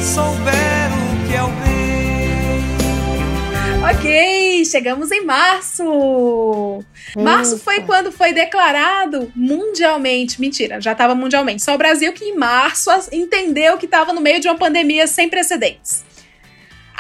Speaker 11: souber o que é o bem.
Speaker 3: Ok, chegamos em março. Março foi quando foi declarado mundialmente. Mentira, já estava mundialmente. Só o Brasil que em março entendeu que estava no meio de uma pandemia sem precedentes.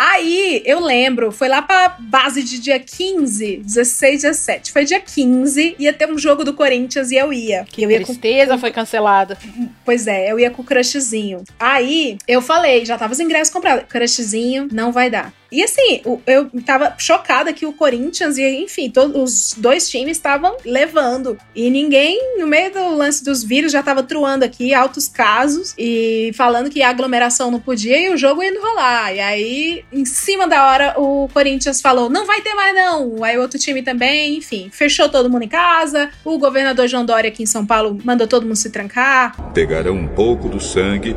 Speaker 3: Aí, eu lembro, foi lá pra base de dia 15, 16, 17. Foi dia 15, ia ter um jogo do Corinthians e eu ia.
Speaker 5: Que
Speaker 3: eu ia
Speaker 5: tristeza, foi cancelada.
Speaker 3: Pois é, eu ia com o crushzinho. Aí, eu falei, já tava os ingressos comprados. Crushzinho, não vai dar. E assim, eu tava chocada que o Corinthians e, enfim, todos os dois times estavam levando. E ninguém, no meio do lance dos vírus, já tava truando aqui altos casos e falando que a aglomeração não podia e o jogo ia rolar. E aí, em cima da hora, o Corinthians falou: não vai ter mais não. Aí o outro time também, enfim, fechou todo mundo em casa. O governador João Dória aqui em São Paulo mandou todo mundo se trancar.
Speaker 12: Pegarão um pouco do sangue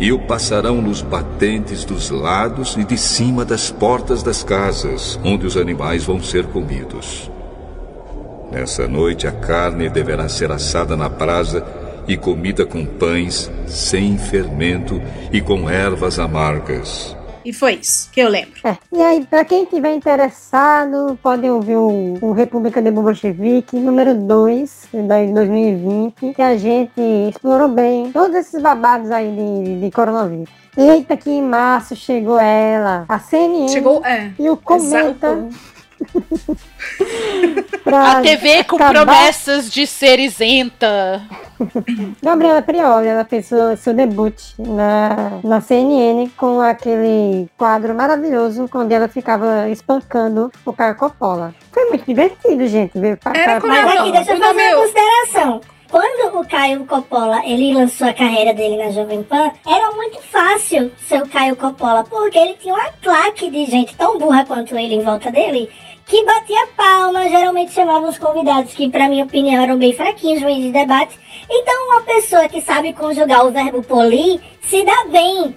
Speaker 12: e o passarão nos batentes dos lados e de cima das portas das casas, onde os animais vão ser comidos. Nessa noite a carne deverá ser assada na brasa e comida com pães sem fermento e com ervas amargas.
Speaker 3: E foi isso que eu lembro.
Speaker 4: É. E aí, pra quem tiver interessado, podem ouvir o, o República de Bolchevique, número 2, de 2020, que a gente explorou bem todos esses babados aí de, de coronavírus. Eita, que em março chegou ela, a CNN
Speaker 3: Chegou, é.
Speaker 4: e o Cometa. pra
Speaker 5: A TV com
Speaker 4: acabar-
Speaker 5: promessas de ser isenta.
Speaker 4: Gabriela Prioli, ela fez seu, seu debut na, na CNN com aquele quadro maravilhoso onde ela ficava espancando o Caio Coppola. Foi muito divertido, gente. Ver
Speaker 3: Era
Speaker 4: cá.
Speaker 3: como
Speaker 6: Mas aqui, deixa eu fazer uma consideração. Quando o Caio Coppola ele lançou a carreira dele na Jovem Pan, era muito fácil ser o Caio Coppola, porque ele tinha uma claque de gente tão burra quanto ele em volta dele, que batia palma, geralmente chamava os convidados, que pra minha opinião eram bem fraquinhos meio de debate. Então uma pessoa que sabe conjugar o verbo polir se dá bem,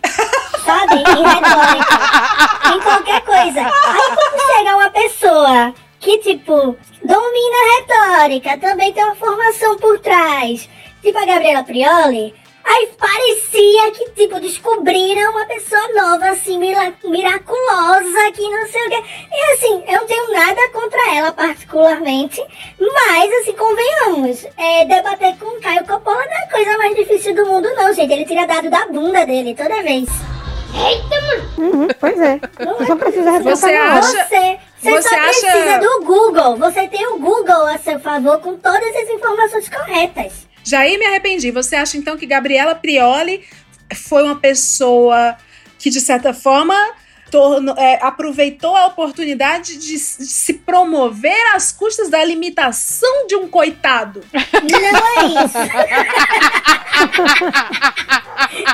Speaker 6: sabe? Em retórica, em qualquer coisa. Aí quando chega uma pessoa que, tipo, domina a retórica, também tem uma formação por trás, tipo a Gabriela Prioli, aí parecia que, tipo, descobriram uma pessoa nova, assim, mira- miraculosa, que não sei o quê. E, assim, eu não tenho nada contra ela, particularmente, mas, assim, convenhamos, é, debater com o Caio Coppola não é a coisa mais difícil do mundo, não, gente. Ele tira dado da bunda dele toda vez.
Speaker 4: Uhum, pois é. Você só precisa.
Speaker 3: Você acha-
Speaker 6: Você, você,
Speaker 3: você
Speaker 6: só
Speaker 3: acha-
Speaker 6: precisa do Google. Você tem o Google a seu favor com todas as informações corretas.
Speaker 3: Já aí me arrependi. Você acha então que Gabriela Prioli foi uma pessoa que, de certa forma, tornou- é, aproveitou a oportunidade de, se promover às custas da limitação de um coitado?
Speaker 6: Não é isso.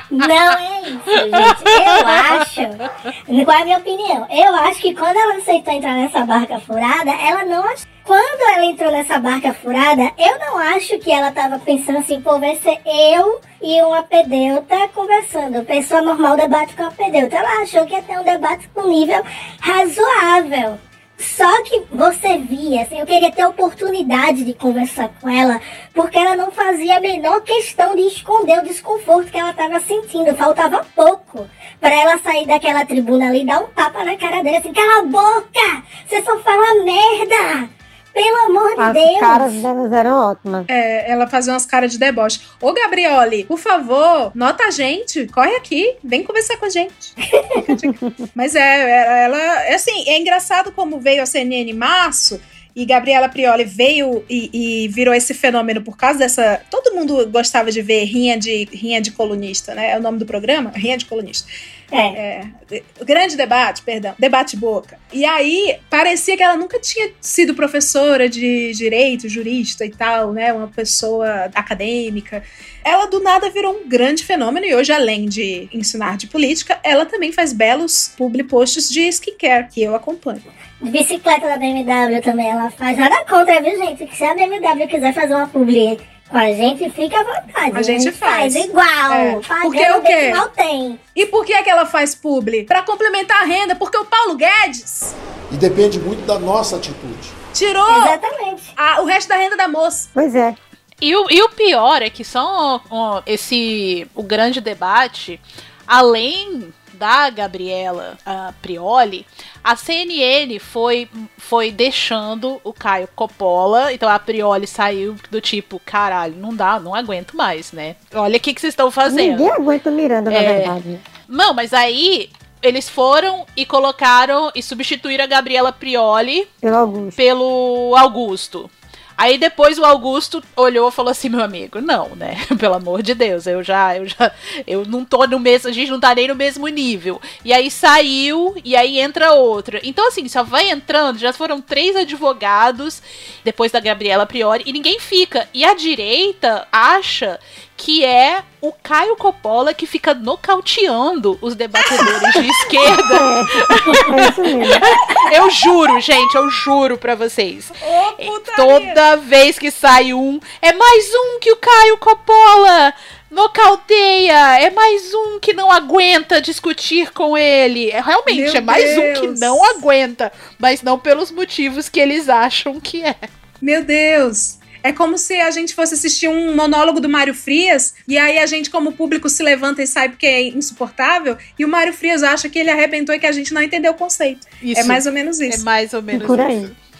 Speaker 6: Não é gente. Eu acho. Qual é a minha opinião? Eu acho que quando ela aceitou entrar nessa barca furada, ela não ach- Quando ela entrou nessa barca furada, eu não acho que ela tava pensando assim, pô, vai ser eu e uma pedeuta conversando. Pessoa normal debate com a pedeuta. Ela achou que ia ter um debate com nível razoável. Só que você via, assim, eu queria ter a oportunidade de conversar com ela, porque ela não fazia a menor questão de esconder o desconforto que ela estava sentindo. Faltava pouco para ela sair daquela tribuna ali e dar um tapa na cara dele, assim, cala a boca! Você só fala merda! Pelo amor de
Speaker 4: As
Speaker 6: Deus!
Speaker 4: caras delas eram ótimas.
Speaker 3: É, ela fazia umas caras de deboche. Ô, Gabriole, por favor, nota a gente. Corre aqui, vem conversar com a gente. Mas é, ela. é Assim, é engraçado como veio a CNN em março. E Gabriela Prioli veio e, e virou esse fenômeno por causa dessa. Todo mundo gostava de ver rinha de, rinha de colunista, né? É o nome do programa? Rinha de colunista. É, o grande debate, perdão, debate boca. E aí, parecia que ela nunca tinha sido professora de direito, jurista e tal, né? Uma pessoa acadêmica. Ela do nada virou um grande fenômeno e hoje, além de ensinar de política, ela também faz belos public posts de skincare, que eu acompanho.
Speaker 6: Bicicleta da BMW também ela faz. Nada contra, viu, gente? Que se a BMW quiser fazer uma publi a gente, fica à vontade.
Speaker 3: A gente faz.
Speaker 6: igual.
Speaker 3: É. Porque o quê?
Speaker 6: que Mal tem.
Speaker 3: E por que, é que ela faz publi? Pra complementar a renda, porque o Paulo Guedes
Speaker 10: E depende muito da nossa atitude.
Speaker 3: tirou
Speaker 6: Exatamente.
Speaker 3: a- o resto da renda da moça.
Speaker 4: Pois é.
Speaker 5: E o, e o pior é que só ó, esse o grande debate, além da Gabriela ah, Prioli, a CNN foi, foi deixando o Caio Coppola. Então a Prioli saiu do tipo, caralho, não dá, não aguento mais, né? Olha o que que vocês estão fazendo.
Speaker 4: Ninguém aguenta o Miranda, na
Speaker 5: É.
Speaker 4: verdade.
Speaker 5: Não, mas aí eles foram e colocaram e substituíram a Gabriela Prioli
Speaker 4: Pelo Augusto.
Speaker 5: pelo Augusto. Aí depois o Augusto olhou e falou assim, meu amigo, não, né? Pelo amor de Deus, eu já, eu já, eu não tô no mesmo, a gente não tá nem no mesmo nível. E aí saiu, e aí entra outra. Então, assim, só vai entrando, já foram três advogados, depois da Gabriela Priori, e ninguém fica. E a direita acha que é o Caio Coppola que fica nocauteando os debatedores de esquerda.
Speaker 4: É.
Speaker 5: Eu juro, gente, eu juro pra vocês.
Speaker 3: Putaria.
Speaker 5: Toda vez que sai um, é mais um que o Caio Coppola nocauteia. É mais um que não aguenta discutir com ele. É, realmente,
Speaker 3: Meu
Speaker 5: é mais um que
Speaker 3: Deus.
Speaker 5: não aguenta. Mas não pelos motivos que eles acham que é.
Speaker 3: Meu Deus. É como se a gente fosse assistir um monólogo do Mário Frias e aí a gente, como público, se levanta e sai porque é insuportável e o Mário Frias acha que ele arrebentou e que a gente não entendeu o conceito.
Speaker 5: Isso.
Speaker 3: É mais ou menos
Speaker 5: É
Speaker 3: isso.
Speaker 5: mais ou menos
Speaker 4: Por aí.
Speaker 5: isso.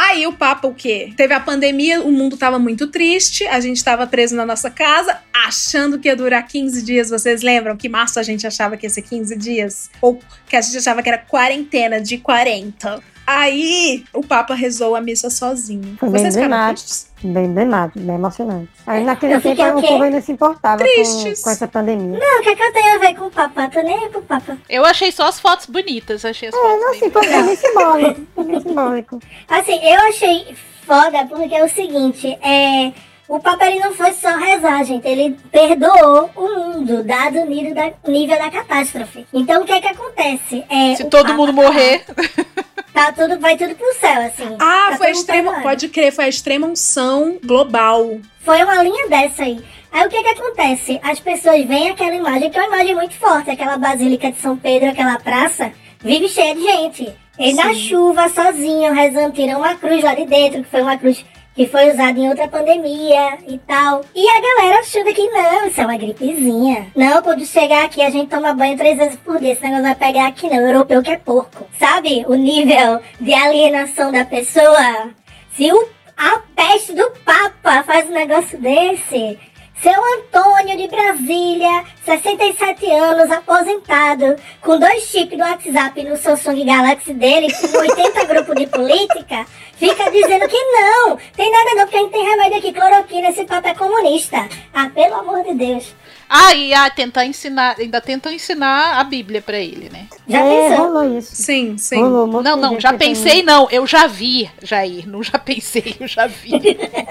Speaker 3: Aí o papo o quê? Teve a pandemia, o mundo tava muito triste, a gente tava preso na nossa casa, achando que ia durar 15 dias. Vocês lembram que março a gente achava que ia ser 15 dias? Ou que a gente achava que era quarentena de 40. Aí o Papa rezou a missa sozinho.
Speaker 4: Foi bem
Speaker 3: ficaram tristes?
Speaker 4: Bem emblemático, bem emocionante. Aí naquele
Speaker 6: Eu
Speaker 4: tempo
Speaker 6: o
Speaker 4: o povo ainda se importava com,
Speaker 3: Tristes.
Speaker 4: com essa pandemia.
Speaker 6: Não, o que, é que eu tenho a ver com o Papa? Tô nem aí pro Papa.
Speaker 5: Eu achei só as fotos bonitas. Achei as
Speaker 4: É,
Speaker 5: fotos
Speaker 4: não,
Speaker 5: bem
Speaker 4: assim, foi bem simbólico. Foi bem simbólico.
Speaker 6: Assim, eu achei foda porque é o seguinte, é. O Papa ele não foi só rezar, gente. Ele perdoou o mundo, dado o nível da, nível da catástrofe. Então o que é que acontece? É,
Speaker 5: Se
Speaker 6: o
Speaker 5: todo
Speaker 6: Papa
Speaker 5: mundo
Speaker 6: tá-
Speaker 5: morrer.
Speaker 6: Tá tudo, vai tudo pro céu, assim.
Speaker 3: Ah,
Speaker 6: Tá
Speaker 3: foi a extrema. Pode crer, foi a extrema unção global.
Speaker 6: Foi uma linha dessa aí. Aí o que que acontece? As pessoas veem aquela imagem, que é uma imagem muito forte, aquela Basílica de São Pedro, aquela praça, vive cheia de gente. Ele na chuva, sozinho, rezando, tirou uma cruz lá de dentro, que foi uma cruz que foi usada em outra pandemia e tal. E a galera achando que não, isso é uma gripezinha. Não, quando chegar aqui a gente toma banho três vezes por dia, esse negócio vai pegar aqui não, europeu que é porco. Sabe o nível de alienação da pessoa? Se o, a peste do Papa faz um negócio desse, seu Antônio de Brasília, 67 anos, aposentado, com dois chips do WhatsApp no Samsung Galaxy dele, com 80 grupos de política, fica dizendo que não, tem nada não, porque a gente tem remédio aqui, cloroquina, esse Papa é comunista. Ah, pelo amor de Deus.
Speaker 5: Ah, e ah, tentar ensinar, ainda tentam ensinar a Bíblia pra ele, né?
Speaker 6: Já
Speaker 4: é,
Speaker 6: pensou?
Speaker 4: rolou isso.
Speaker 3: Sim, sim.
Speaker 4: Rolou,
Speaker 5: Não, não, já pensei não, eu já vi, Jair, não já pensei, eu já vi.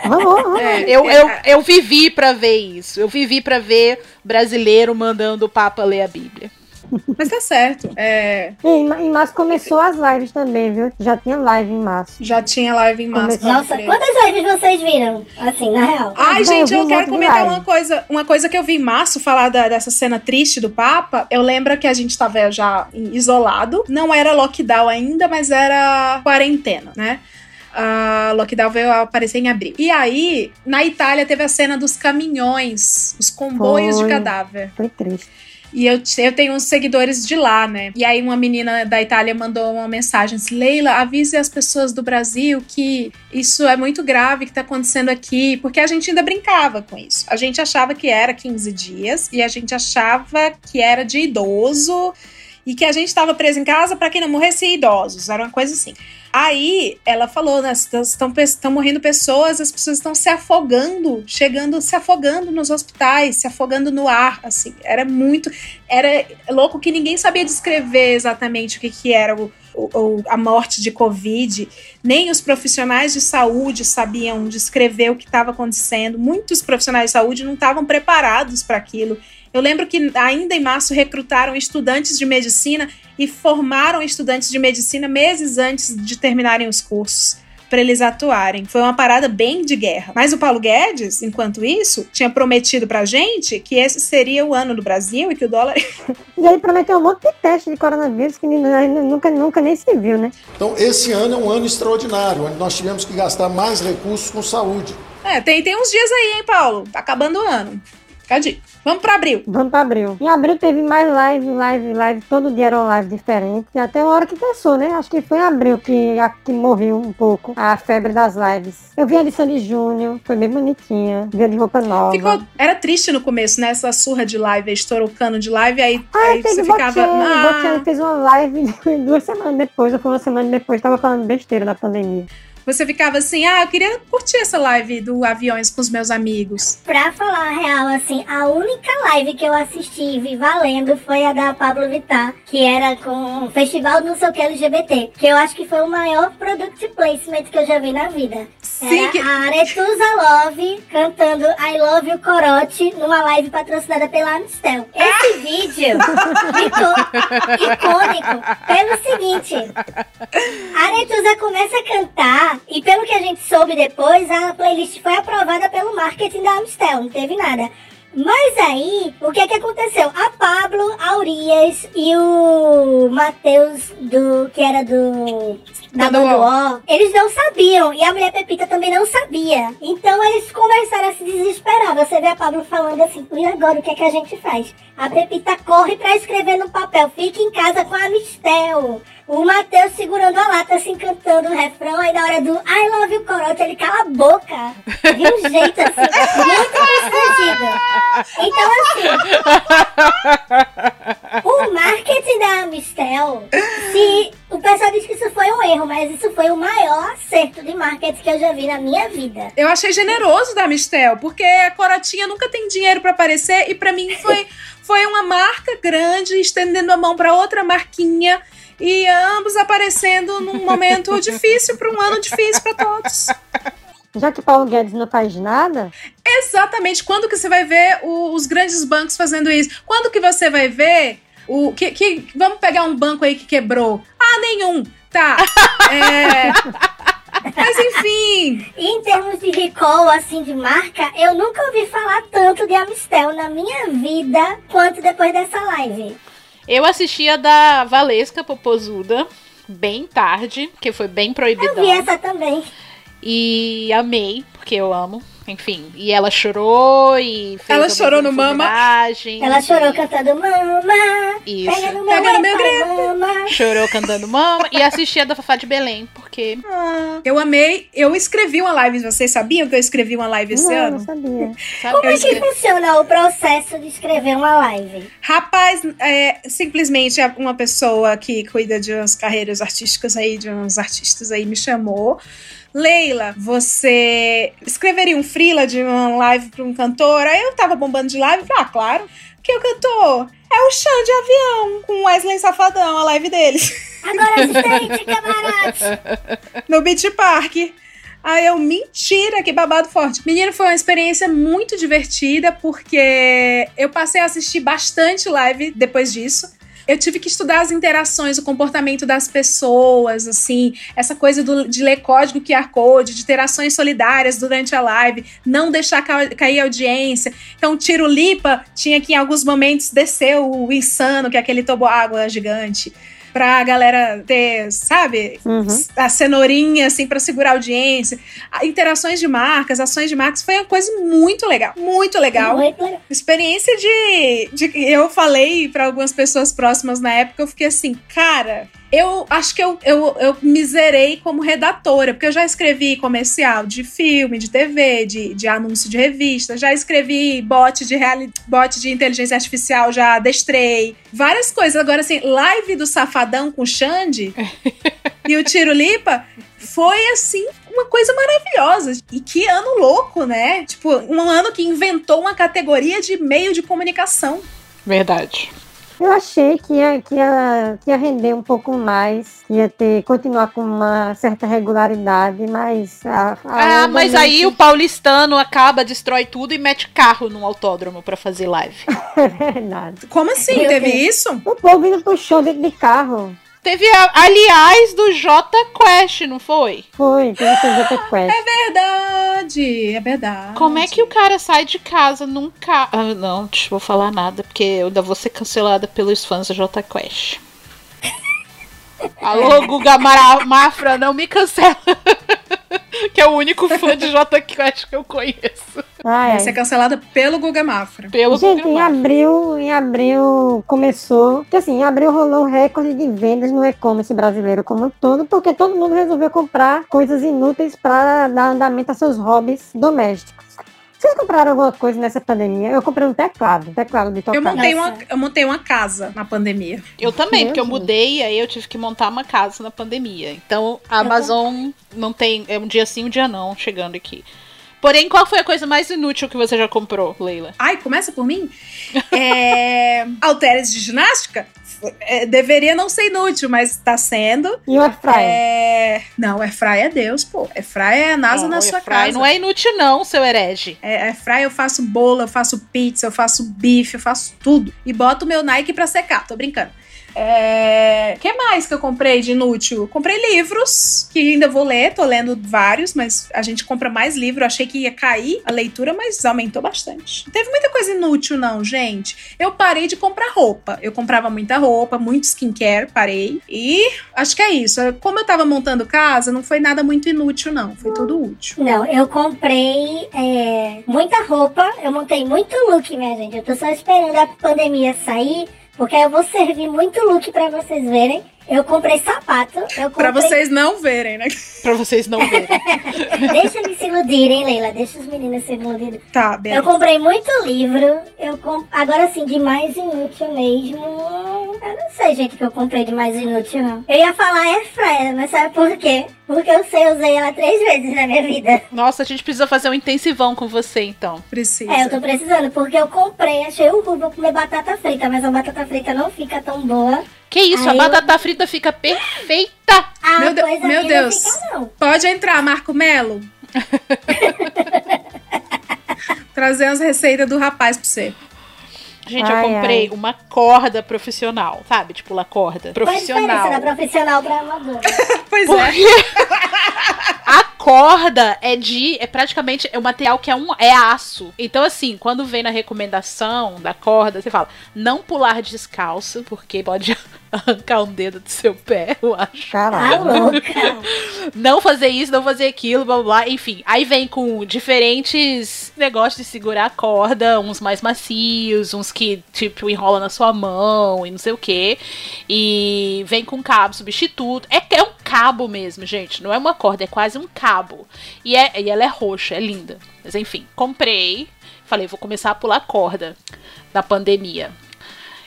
Speaker 4: Rolou, rolou.
Speaker 3: É,
Speaker 5: Eu, eu, eu vivi pra ver isso, eu vivi pra ver brasileiro mandando o Papa ler a Bíblia.
Speaker 3: Mas tá certo. É,
Speaker 4: E em ma- em março começou as lives também, viu? Já tinha live em março.
Speaker 3: já tinha live em março.
Speaker 4: Começou.
Speaker 6: Nossa, quantas lives vocês viram? Assim, na real.
Speaker 3: Ai,
Speaker 4: Não,
Speaker 3: gente,
Speaker 4: eu
Speaker 3: eu quero comentar uma coisa. Uma coisa que eu vi em março falar da- dessa cena triste do Papa. Eu lembro que a gente tava já isolado. Não era lockdown ainda, mas era quarentena, né? A lockdown veio aparecer em abril. E aí, na Itália, teve a cena dos caminhões, os comboios
Speaker 4: Foi.
Speaker 3: de cadáver.
Speaker 4: Foi triste.
Speaker 3: E eu, eu tenho uns seguidores de lá, né? E aí uma menina da Itália mandou uma mensagem assim, Leila, avise as pessoas do Brasil que isso é muito grave que tá acontecendo aqui, porque a gente ainda brincava com isso. A gente achava que era 15 dias e a gente achava que era de idoso e que a gente estava preso em casa para que não morresse idosos, era uma coisa assim. Aí ela falou, né, estão morrendo pessoas, as pessoas estão se afogando, chegando, se afogando nos hospitais, se afogando no ar, assim, era muito, era louco que ninguém sabia descrever exatamente o que, que era o, o, a morte de Covid, nem os profissionais de saúde sabiam descrever o que estava acontecendo, muitos profissionais de saúde não estavam preparados para aquilo, eu lembro que ainda em março recrutaram estudantes de medicina e formaram estudantes de medicina meses antes de terminarem os cursos para eles atuarem. Foi uma parada bem de guerra. Mas o Paulo Guedes, enquanto isso, tinha prometido pra gente que esse seria o ano do Brasil e que o dólar.
Speaker 4: e ele prometeu um monte de teste de coronavírus que nunca, nunca nem se viu, né?
Speaker 10: Então, esse ano é um ano extraordinário, onde nós tivemos que gastar mais recursos com saúde.
Speaker 3: É, tem, tem uns dias aí, hein, Paulo? Tá acabando o ano. Cadê? Vamos para abril.
Speaker 4: Vamos para abril. Em abril teve mais live, live, live. Todo dia era uma live diferente. E até a hora que passou, né? Acho que foi em abril que, a, que morreu um pouco a febre das lives. Eu vi a lição de Júnior, foi bem bonitinha. Vi de roupa nova.
Speaker 3: Ficou, era triste no começo, né? Essa surra de live, estourou o cano de live. Aí, ah, aí você ficava.
Speaker 4: Ah. fez uma live duas semanas depois, ou foi uma semana depois, tava falando besteira da pandemia
Speaker 3: você ficava assim, ah, eu queria curtir essa live do Aviões com os meus amigos.
Speaker 6: Pra falar a real, assim, a única live que eu assisti e vi valendo foi a da Pablo Vittar, que era com o Festival não sei o que LGBT, que eu acho que foi o maior product placement que eu já vi na vida. Sim, era que... a Aretusa Love cantando I Love You Corote numa live patrocinada pela Amistel. Esse vídeo ficou icônico pelo seguinte, a Aretusa começa a cantar e pelo que a gente soube depois, a playlist foi aprovada pelo marketing da Amstel, não teve nada. Mas aí, o que é que aconteceu? A Pablo, a Urias e o Matheus, do, que era do da Banduó, eles não sabiam. E a mulher Pepita também não sabia. Então eles começaram a se desesperar. Você vê a Pablo falando assim, e agora o que é que a gente faz? A Pepita corre para escrever no papel, fique em casa com a Mistel. O Matheus segurando a lata, assim, cantando o refrão. Aí na hora do I love you, corote, ele cala a boca. De um jeito, assim, muito constrangido. Então, assim, o marketing da Amistel, se o pessoal diz que isso foi um erro, mas isso foi o maior acerto de marketing que eu já vi na minha vida.
Speaker 3: Eu achei generoso da Amistel, porque a Corotinha nunca tem dinheiro para aparecer e para mim foi, foi uma marca grande estendendo a mão para outra marquinha e ambos aparecendo num momento difícil para um ano difícil para todos.
Speaker 4: Já que Paulo Guedes não faz nada?
Speaker 3: Exatamente. Quando que você vai ver o, os grandes bancos fazendo isso? Quando que você vai ver o que, que vamos pegar um banco aí que quebrou? Ah, nenhum. Tá. É, mas enfim.
Speaker 6: Em termos de recall, assim, de marca, eu nunca ouvi falar tanto de Amistel na minha vida quanto depois dessa live.
Speaker 5: Eu assistia da Valesca Popozuda bem tarde, que foi bem proibidão.
Speaker 6: Eu vi essa também.
Speaker 5: E amei, porque eu amo. Enfim, e ela chorou e fez
Speaker 3: Ela chorou no mama.
Speaker 6: Ela chorou cantando mama.
Speaker 5: Isso. Pega no meu, Pega no meu grito. Chorou cantando mama e assistia da Fafá de Belém, porque
Speaker 3: ah, eu amei. Eu escrevi uma live, vocês sabiam que eu escrevi uma live esse
Speaker 4: não,
Speaker 3: ano?
Speaker 4: Não sabia.
Speaker 6: Como é que funciona o processo de escrever uma live?
Speaker 3: Rapaz, é simplesmente uma pessoa que cuida de umas carreiras artísticas aí, de uns artistas aí me chamou Leila, você escreveria um freela de uma live para um cantor? Aí eu tava bombando de live, falei, ah, claro, que o cantor é o Xande de Avião, com Wesley Safadão, a live deles.
Speaker 6: Agora assistente, camarote!
Speaker 3: no Beach Park. Aí eu, mentira, que babado forte. Menino, foi uma experiência muito divertida, porque eu passei a assistir bastante live depois disso eu tive que estudar as interações, o comportamento das pessoas, assim, essa coisa do, de ler código QR Code, de ter ações solidárias durante a live, não deixar ca cair a audiência. Então, Tiro Lipa tinha que, em alguns momentos, descer o insano, que é aquele água gigante pra galera ter, sabe, uhum. a cenourinha, assim, pra segurar a audiência. Interações de marcas, ações de marcas, foi uma coisa muito legal. Muito legal.
Speaker 6: Muito legal.
Speaker 3: Experiência de, de. Eu falei para algumas pessoas próximas na época, eu fiquei assim, cara eu acho que eu, eu, eu me zerei como redatora, porque eu já escrevi comercial de filme, de TV, de, de anúncio de revista, já escrevi bot de, reali bot de inteligência artificial, já adestrei, várias coisas. Agora, assim, live do Safadão com o Xande e o Tiro Lipa foi, assim, uma coisa maravilhosa. E que ano louco, né? Tipo, um ano que inventou uma categoria de meio de comunicação.
Speaker 5: Verdade.
Speaker 4: Eu achei que ia, que, ia, que ia render um pouco mais, que ia ter, continuar com uma certa regularidade, mas. A, a
Speaker 5: ah, mas aí o paulistano acaba, destrói tudo e mete carro num autódromo para fazer live.
Speaker 4: é verdade.
Speaker 3: Como assim?
Speaker 4: Meu
Speaker 3: Teve
Speaker 4: Deus.
Speaker 3: isso?
Speaker 4: O povo indo pro show dentro de carro.
Speaker 5: Teve, aliás, do J Quest, não foi?
Speaker 4: Foi, teve essa Jota Quest.
Speaker 3: É verdade, é verdade.
Speaker 5: Como é que o cara sai de casa num carro? Ah, não, deixa eu vou falar nada, porque eu ainda vou ser cancelada pelos fãs da J Quest. Alô, Guga Mara- Mafra, não me cancela. que é o único fã de J Quest que eu conheço.
Speaker 4: Ai,
Speaker 3: Vai
Speaker 4: ai.
Speaker 3: ser cancelada pelo Guga Mafra.
Speaker 5: Pelo
Speaker 4: Gente,
Speaker 5: Guga
Speaker 4: em
Speaker 5: Mafra.
Speaker 4: abril, em abril começou. Porque assim, em abril rolou um recorde de vendas no e-commerce brasileiro como um todo, porque todo mundo resolveu comprar coisas inúteis para dar andamento a seus hobbies domésticos. Vocês compraram alguma coisa nessa pandemia? Eu comprei um teclado, teclado de tocar.
Speaker 3: Eu montei, uma, eu montei uma casa na pandemia.
Speaker 5: Eu também, porque eu
Speaker 4: Mesmo?
Speaker 5: mudei e aí eu tive que montar uma casa na pandemia. Então a Amazon não tem. É um dia sim, um dia não, chegando aqui. Porém, qual foi a coisa mais inútil que você já comprou, Leila?
Speaker 3: Ai, começa por mim? É... Halteres de ginástica? É, deveria não ser inútil, mas tá sendo.
Speaker 4: E o airfryer?
Speaker 3: É... Não, airfryer é Deus, pô. Airfryer é a NASA
Speaker 5: Não,
Speaker 3: na sua casa.
Speaker 5: Não é inútil, não, seu herege.
Speaker 3: É, airfryer eu faço bolo, eu faço pizza, eu faço bife, eu faço tudo. E boto o meu Nike pra secar, tô brincando. É... que mais que eu comprei de inútil? Comprei livros, que ainda vou ler, tô lendo vários, mas a gente compra mais livro. Eu achei que ia cair a leitura, mas aumentou bastante. Não teve muita coisa inútil, não, gente. Eu parei de comprar roupa. Eu comprava muita roupa, muito skincare, parei. E acho que é isso. Como eu tava montando casa, não foi nada muito inútil, não. Foi tudo útil.
Speaker 6: Não, eu comprei é, muita roupa, eu montei muito look, minha gente. Eu tô só esperando a pandemia sair, porque aí eu vou servir muito look pra vocês verem. Eu comprei sapato, eu comprei...
Speaker 3: Pra vocês não verem, né?
Speaker 5: Pra vocês não verem.
Speaker 6: Deixa eles se iludirem, Leila, deixa os meninos se iludirem.
Speaker 3: Tá,
Speaker 6: Eu
Speaker 3: beleza.
Speaker 6: comprei muito livro, eu com... agora sim, de mais inútil mesmo. Eu não sei, gente, o que eu comprei de mais inútil, não. Eu ia falar Airfryer, mas sabe por quê? Porque eu sei, eu usei ela três vezes na minha vida.
Speaker 5: Nossa, a gente precisa fazer um intensivão com você, então.
Speaker 3: Precisa.
Speaker 6: É, eu tô precisando, porque eu comprei, achei o vou comer batata frita, mas a batata frita não fica tão boa.
Speaker 5: Que isso, a
Speaker 6: Aí eu-
Speaker 5: batata frita fica perfeita.
Speaker 6: Ah,
Speaker 3: Meu, Deus-
Speaker 6: pois
Speaker 3: meu Deus.
Speaker 6: não fica, não.
Speaker 3: Pode entrar, Marco Melo. Trazer as receitas do rapaz pra você.
Speaker 5: Gente,
Speaker 4: Ai,
Speaker 5: eu comprei
Speaker 4: ai.
Speaker 5: uma corda profissional, sabe? Tipo, la corda.
Speaker 6: Qual a diferença
Speaker 5: Profissional.
Speaker 6: da profissional pra amadora?
Speaker 3: Pois é.
Speaker 5: A corda é de. É praticamente. É o material que é um. É aço. Então, assim, quando vem na recomendação da corda, você fala: não pular descalço, porque pode arrancar um dedo do seu pé, eu acho.
Speaker 4: Caralho.
Speaker 5: Não fazer isso, não fazer aquilo, blá blá blá. Enfim, aí vem com diferentes negócios de segurar a corda, uns mais macios, uns que, tipo, enrola na sua mão e não sei o que. E vem com cabo substituto. É, é um cabo mesmo, gente. Não é uma corda, é quase um cabo. E, é, e ela é roxa, é linda. Mas enfim, comprei. Falei, vou começar a pular corda da pandemia.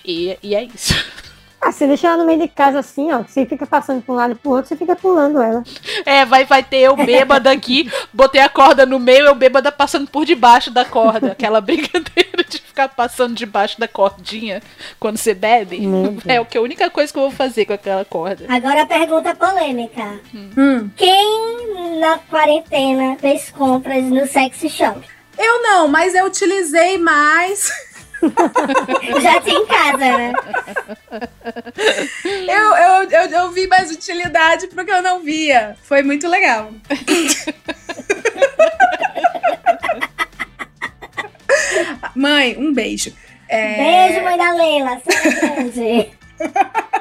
Speaker 5: E, e é isso.
Speaker 4: Ah, você deixa ela no meio de casa assim, ó. Você fica passando pra um lado e pro outro, você fica pulando ela.
Speaker 5: É, vai, vai ter eu bêbada aqui, botei a corda no meio, eu bêbada passando por debaixo da corda. Aquela brincadeira de ficar passando debaixo da cordinha quando você bebe. É o que a única coisa que eu vou fazer com aquela corda.
Speaker 6: Agora a pergunta polêmica.
Speaker 3: Hum.
Speaker 6: Quem na quarentena fez compras no sexy shop?
Speaker 3: Eu não, mas eu utilizei mais.
Speaker 6: Já tinha em casa, né?
Speaker 3: Eu, eu, eu, eu vi mais utilidade porque eu não via. Foi muito legal. Mãe, um beijo. É,
Speaker 6: Beijo, mãe da Leila. Sou grande.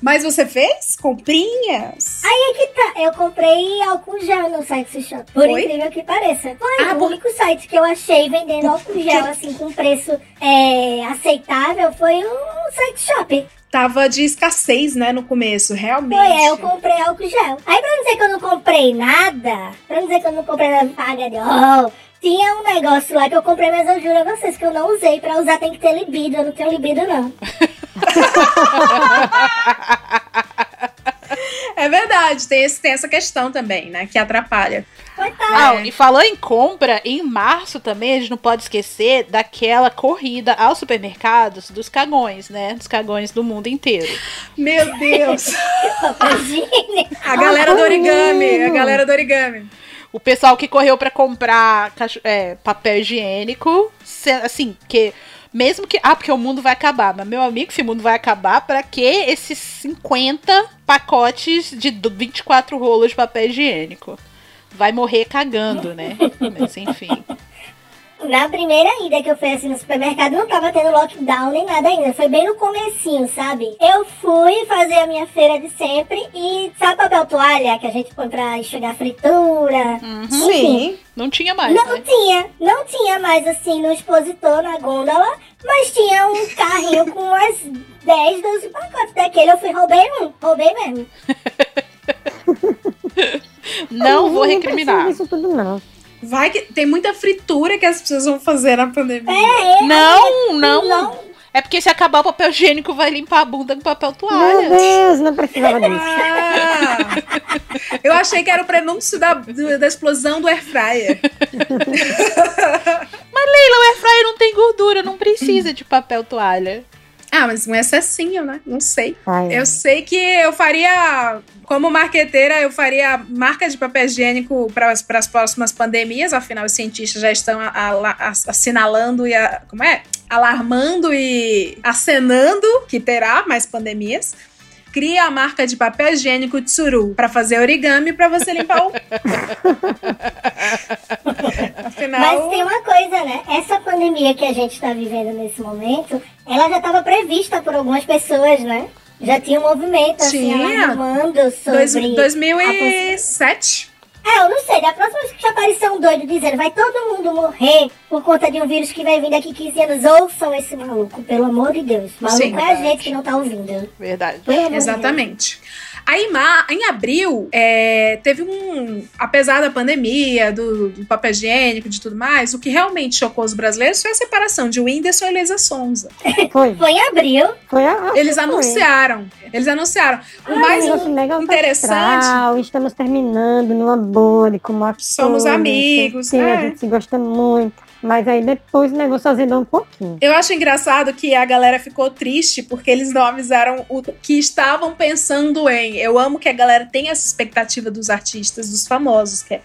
Speaker 3: Mas você fez comprinhas?
Speaker 6: Aí é que tá. Eu comprei álcool gel no sexy shop. Por
Speaker 3: Foi?
Speaker 6: incrível que pareça. Foi
Speaker 3: Ah,
Speaker 6: o
Speaker 3: por-
Speaker 6: único site que eu achei vendendo álcool gel assim com preço é, aceitável foi o sex shop.
Speaker 3: tava de escassez, né, no começo, realmente.
Speaker 6: Foi, é, eu comprei álcool gel. Aí pra não dizer que eu não comprei nada, pra não dizer que eu não comprei nada paga de oh, tinha um negócio lá que eu comprei, mas eu juro a vocês que eu não usei. Pra usar tem que ter libido, eu não tenho libido não.
Speaker 3: É verdade, tem, esse, tem essa questão também, né, que atrapalha.
Speaker 5: Ah, e falou em compra, em março também a gente não pode esquecer daquela corrida aos supermercados dos cagões, né? Dos cagões do mundo inteiro.
Speaker 3: Meu Deus! a galera do origami, a galera do origami.
Speaker 5: O pessoal que correu para comprar é, papel higiênico, assim, que mesmo que. Ah, porque o mundo vai acabar. Mas, meu amigo, se o mundo vai acabar, para que esses 50 pacotes de 24 rolos de papel higiênico? Vai morrer cagando, né? Mas, enfim.
Speaker 6: Na primeira ida que eu fui assim no supermercado, não tava tendo lockdown nem nada ainda. Foi bem no comecinho, sabe? Eu fui fazer a minha feira de sempre e sabe papel toalha que a gente põe pra enxugar fritura?
Speaker 5: Uhum. Sim. Não tinha mais.
Speaker 6: Não
Speaker 5: né?
Speaker 6: tinha. Não tinha mais assim no expositor, na gôndola. Mas tinha um carrinho com umas 10, 12 pacotes daquele. Eu fui, roubei um. Roubei mesmo.
Speaker 5: não vou recriminar.
Speaker 4: Isso tudo não.
Speaker 3: Vai que tem muita fritura que as pessoas vão fazer na pandemia.
Speaker 6: É, é,
Speaker 5: não, não, não. É porque se acabar o papel higiênico, vai limpar a bunda com papel toalha.
Speaker 4: Meu Deus, não precisava disso.
Speaker 3: Ah, eu achei que era o prenúncio da, da explosão do air fryer.
Speaker 5: Mas Leila, o air fryer não tem gordura, não precisa de papel toalha.
Speaker 3: Ah, mas um excessinho, né? Não sei.
Speaker 4: Ai,
Speaker 3: eu sei que eu faria, como marqueteira, eu faria marca de papel higiênico para as próximas pandemias, afinal os cientistas já estão a, a, a, assinalando e a, como é? alarmando e acenando que terá mais pandemias. Cria a marca de papel higiênico Tsuru para fazer origami para você limpar o. Afinal...
Speaker 6: Mas tem uma coisa, né? Essa pandemia que a gente está vivendo nesse momento, ela já estava prevista por algumas pessoas, né? Já tinha um movimento assim,
Speaker 3: Tinha.
Speaker 6: alarmando sobre.
Speaker 3: Dois,
Speaker 6: a
Speaker 3: 2007?
Speaker 6: É, eu não sei, da próxima vez que aparecer um doido dizendo vai todo mundo morrer por conta de um vírus que vai vir daqui 15 anos, ouçam esse maluco, pelo amor de Deus. Maluco
Speaker 3: Sim,
Speaker 6: é a gente que não tá ouvindo.
Speaker 5: Verdade.
Speaker 6: De
Speaker 3: Exatamente. Aí, em abril, é, teve um. Apesar da pandemia, do, do papel higiênico, de tudo mais, o que realmente chocou os brasileiros foi a separação de Whindersson e Luísa Sonza.
Speaker 4: Foi.
Speaker 6: Foi em abril.
Speaker 4: Foi a,
Speaker 3: Eles
Speaker 4: foi.
Speaker 3: anunciaram. Eles anunciaram. O
Speaker 4: Ah,
Speaker 3: mais
Speaker 4: um
Speaker 3: interessante.
Speaker 4: astral, Estamos terminando numa boa, como
Speaker 3: Somos amigos,
Speaker 4: Sim,
Speaker 3: é.
Speaker 4: a gente se gosta muito. Mas aí depois o negócio azedou um pouquinho.
Speaker 3: Eu acho engraçado que a galera ficou triste porque eles não avisaram o que estavam pensando em. Eu amo que a galera tem essa expectativa dos artistas, dos famosos, que é.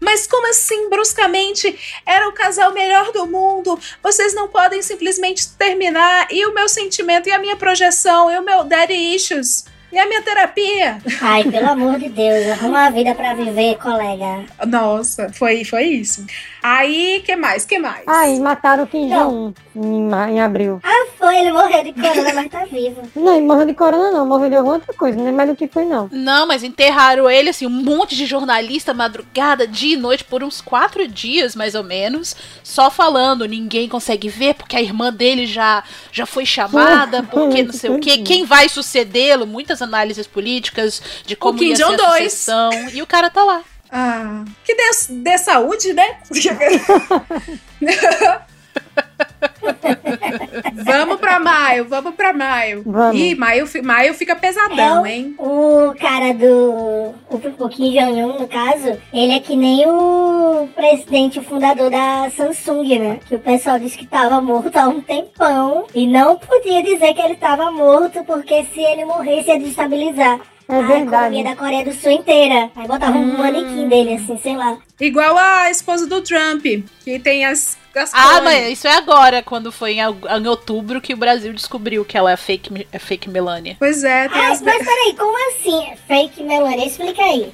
Speaker 3: Mas como assim, bruscamente, era o casal melhor do mundo? Vocês não podem simplesmente terminar. E o meu sentimento, e a minha projeção, e o meu daddy issues, e a minha terapia?
Speaker 6: Ai, pelo amor de Deus, arruma uma vida pra viver, colega.
Speaker 3: Nossa, foi, foi isso. Aí, que mais? Que mais?
Speaker 4: Aí mataram o Kim Jong-un em, em abril.
Speaker 6: Ah, foi, ele morreu de corona, mas tá vivo.
Speaker 4: Não, ele morreu de corona não, morreu de alguma outra coisa, não é mais do que foi não.
Speaker 5: Não, mas enterraram ele, assim, um monte de jornalista, madrugada, dia e noite, por uns quatro dias, mais ou menos, só falando, ninguém consegue ver, porque a irmã dele já, já foi chamada, porque não sei o quê, quem vai sucedê-lo, muitas análises políticas de como
Speaker 3: Kim
Speaker 5: ia ser a sucessão, e o cara tá lá.
Speaker 3: Ah, que dê, dê saúde, né? vamos pra maio, vamos pra maio.
Speaker 4: Vamos.
Speaker 3: Ih, maio, maio fica pesadão,
Speaker 6: É
Speaker 3: hein?
Speaker 6: O cara do. O, o Kim Jong-un, no caso, ele é que nem o presidente, o fundador da Samsung, né? Que o pessoal disse que tava morto há um tempão e não podia dizer que ele tava morto, porque se ele morresse ia destabilizar.
Speaker 4: É
Speaker 6: a
Speaker 4: verdade.
Speaker 6: economia da Coreia do Sul inteira. Aí botava um manequim dele, assim, sei lá.
Speaker 3: Igual a esposa do Trump, que tem as, as
Speaker 5: Ah, mas isso é agora, quando foi em, em outubro que o Brasil descobriu que ela é fake, é fake Melania.
Speaker 3: Pois é, tem
Speaker 6: Ai,
Speaker 3: as...
Speaker 6: mas peraí, como assim? Fake Melania? Explica aí.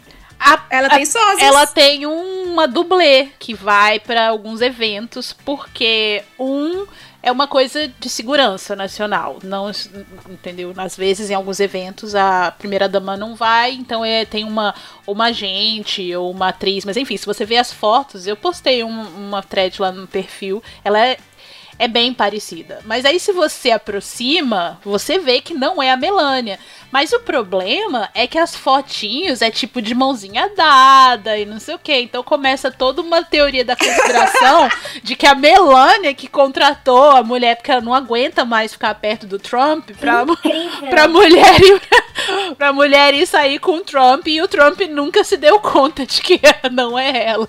Speaker 3: Ela tem sósias.
Speaker 5: Ela tem uma dublê que vai pra alguns eventos, porque um é uma coisa de segurança nacional. Não, entendeu? Às vezes, em alguns eventos, a primeira dama não vai, então é, tem uma, uma agente ou uma atriz. Mas enfim, se você vê as fotos, eu postei um- uma thread lá no perfil. Ela é. é bem parecida. Mas aí, se você aproxima, você vê que não é a Melania. Mas o problema é que as fotinhos é tipo de mãozinha dada e não sei o que. Então começa toda uma teoria da conspiração de que a Melania que contratou a mulher porque ela não aguenta mais ficar perto do Trump pra, pra mulher ir, pra mulher ir sair com o Trump e o Trump nunca se deu conta de que não é ela.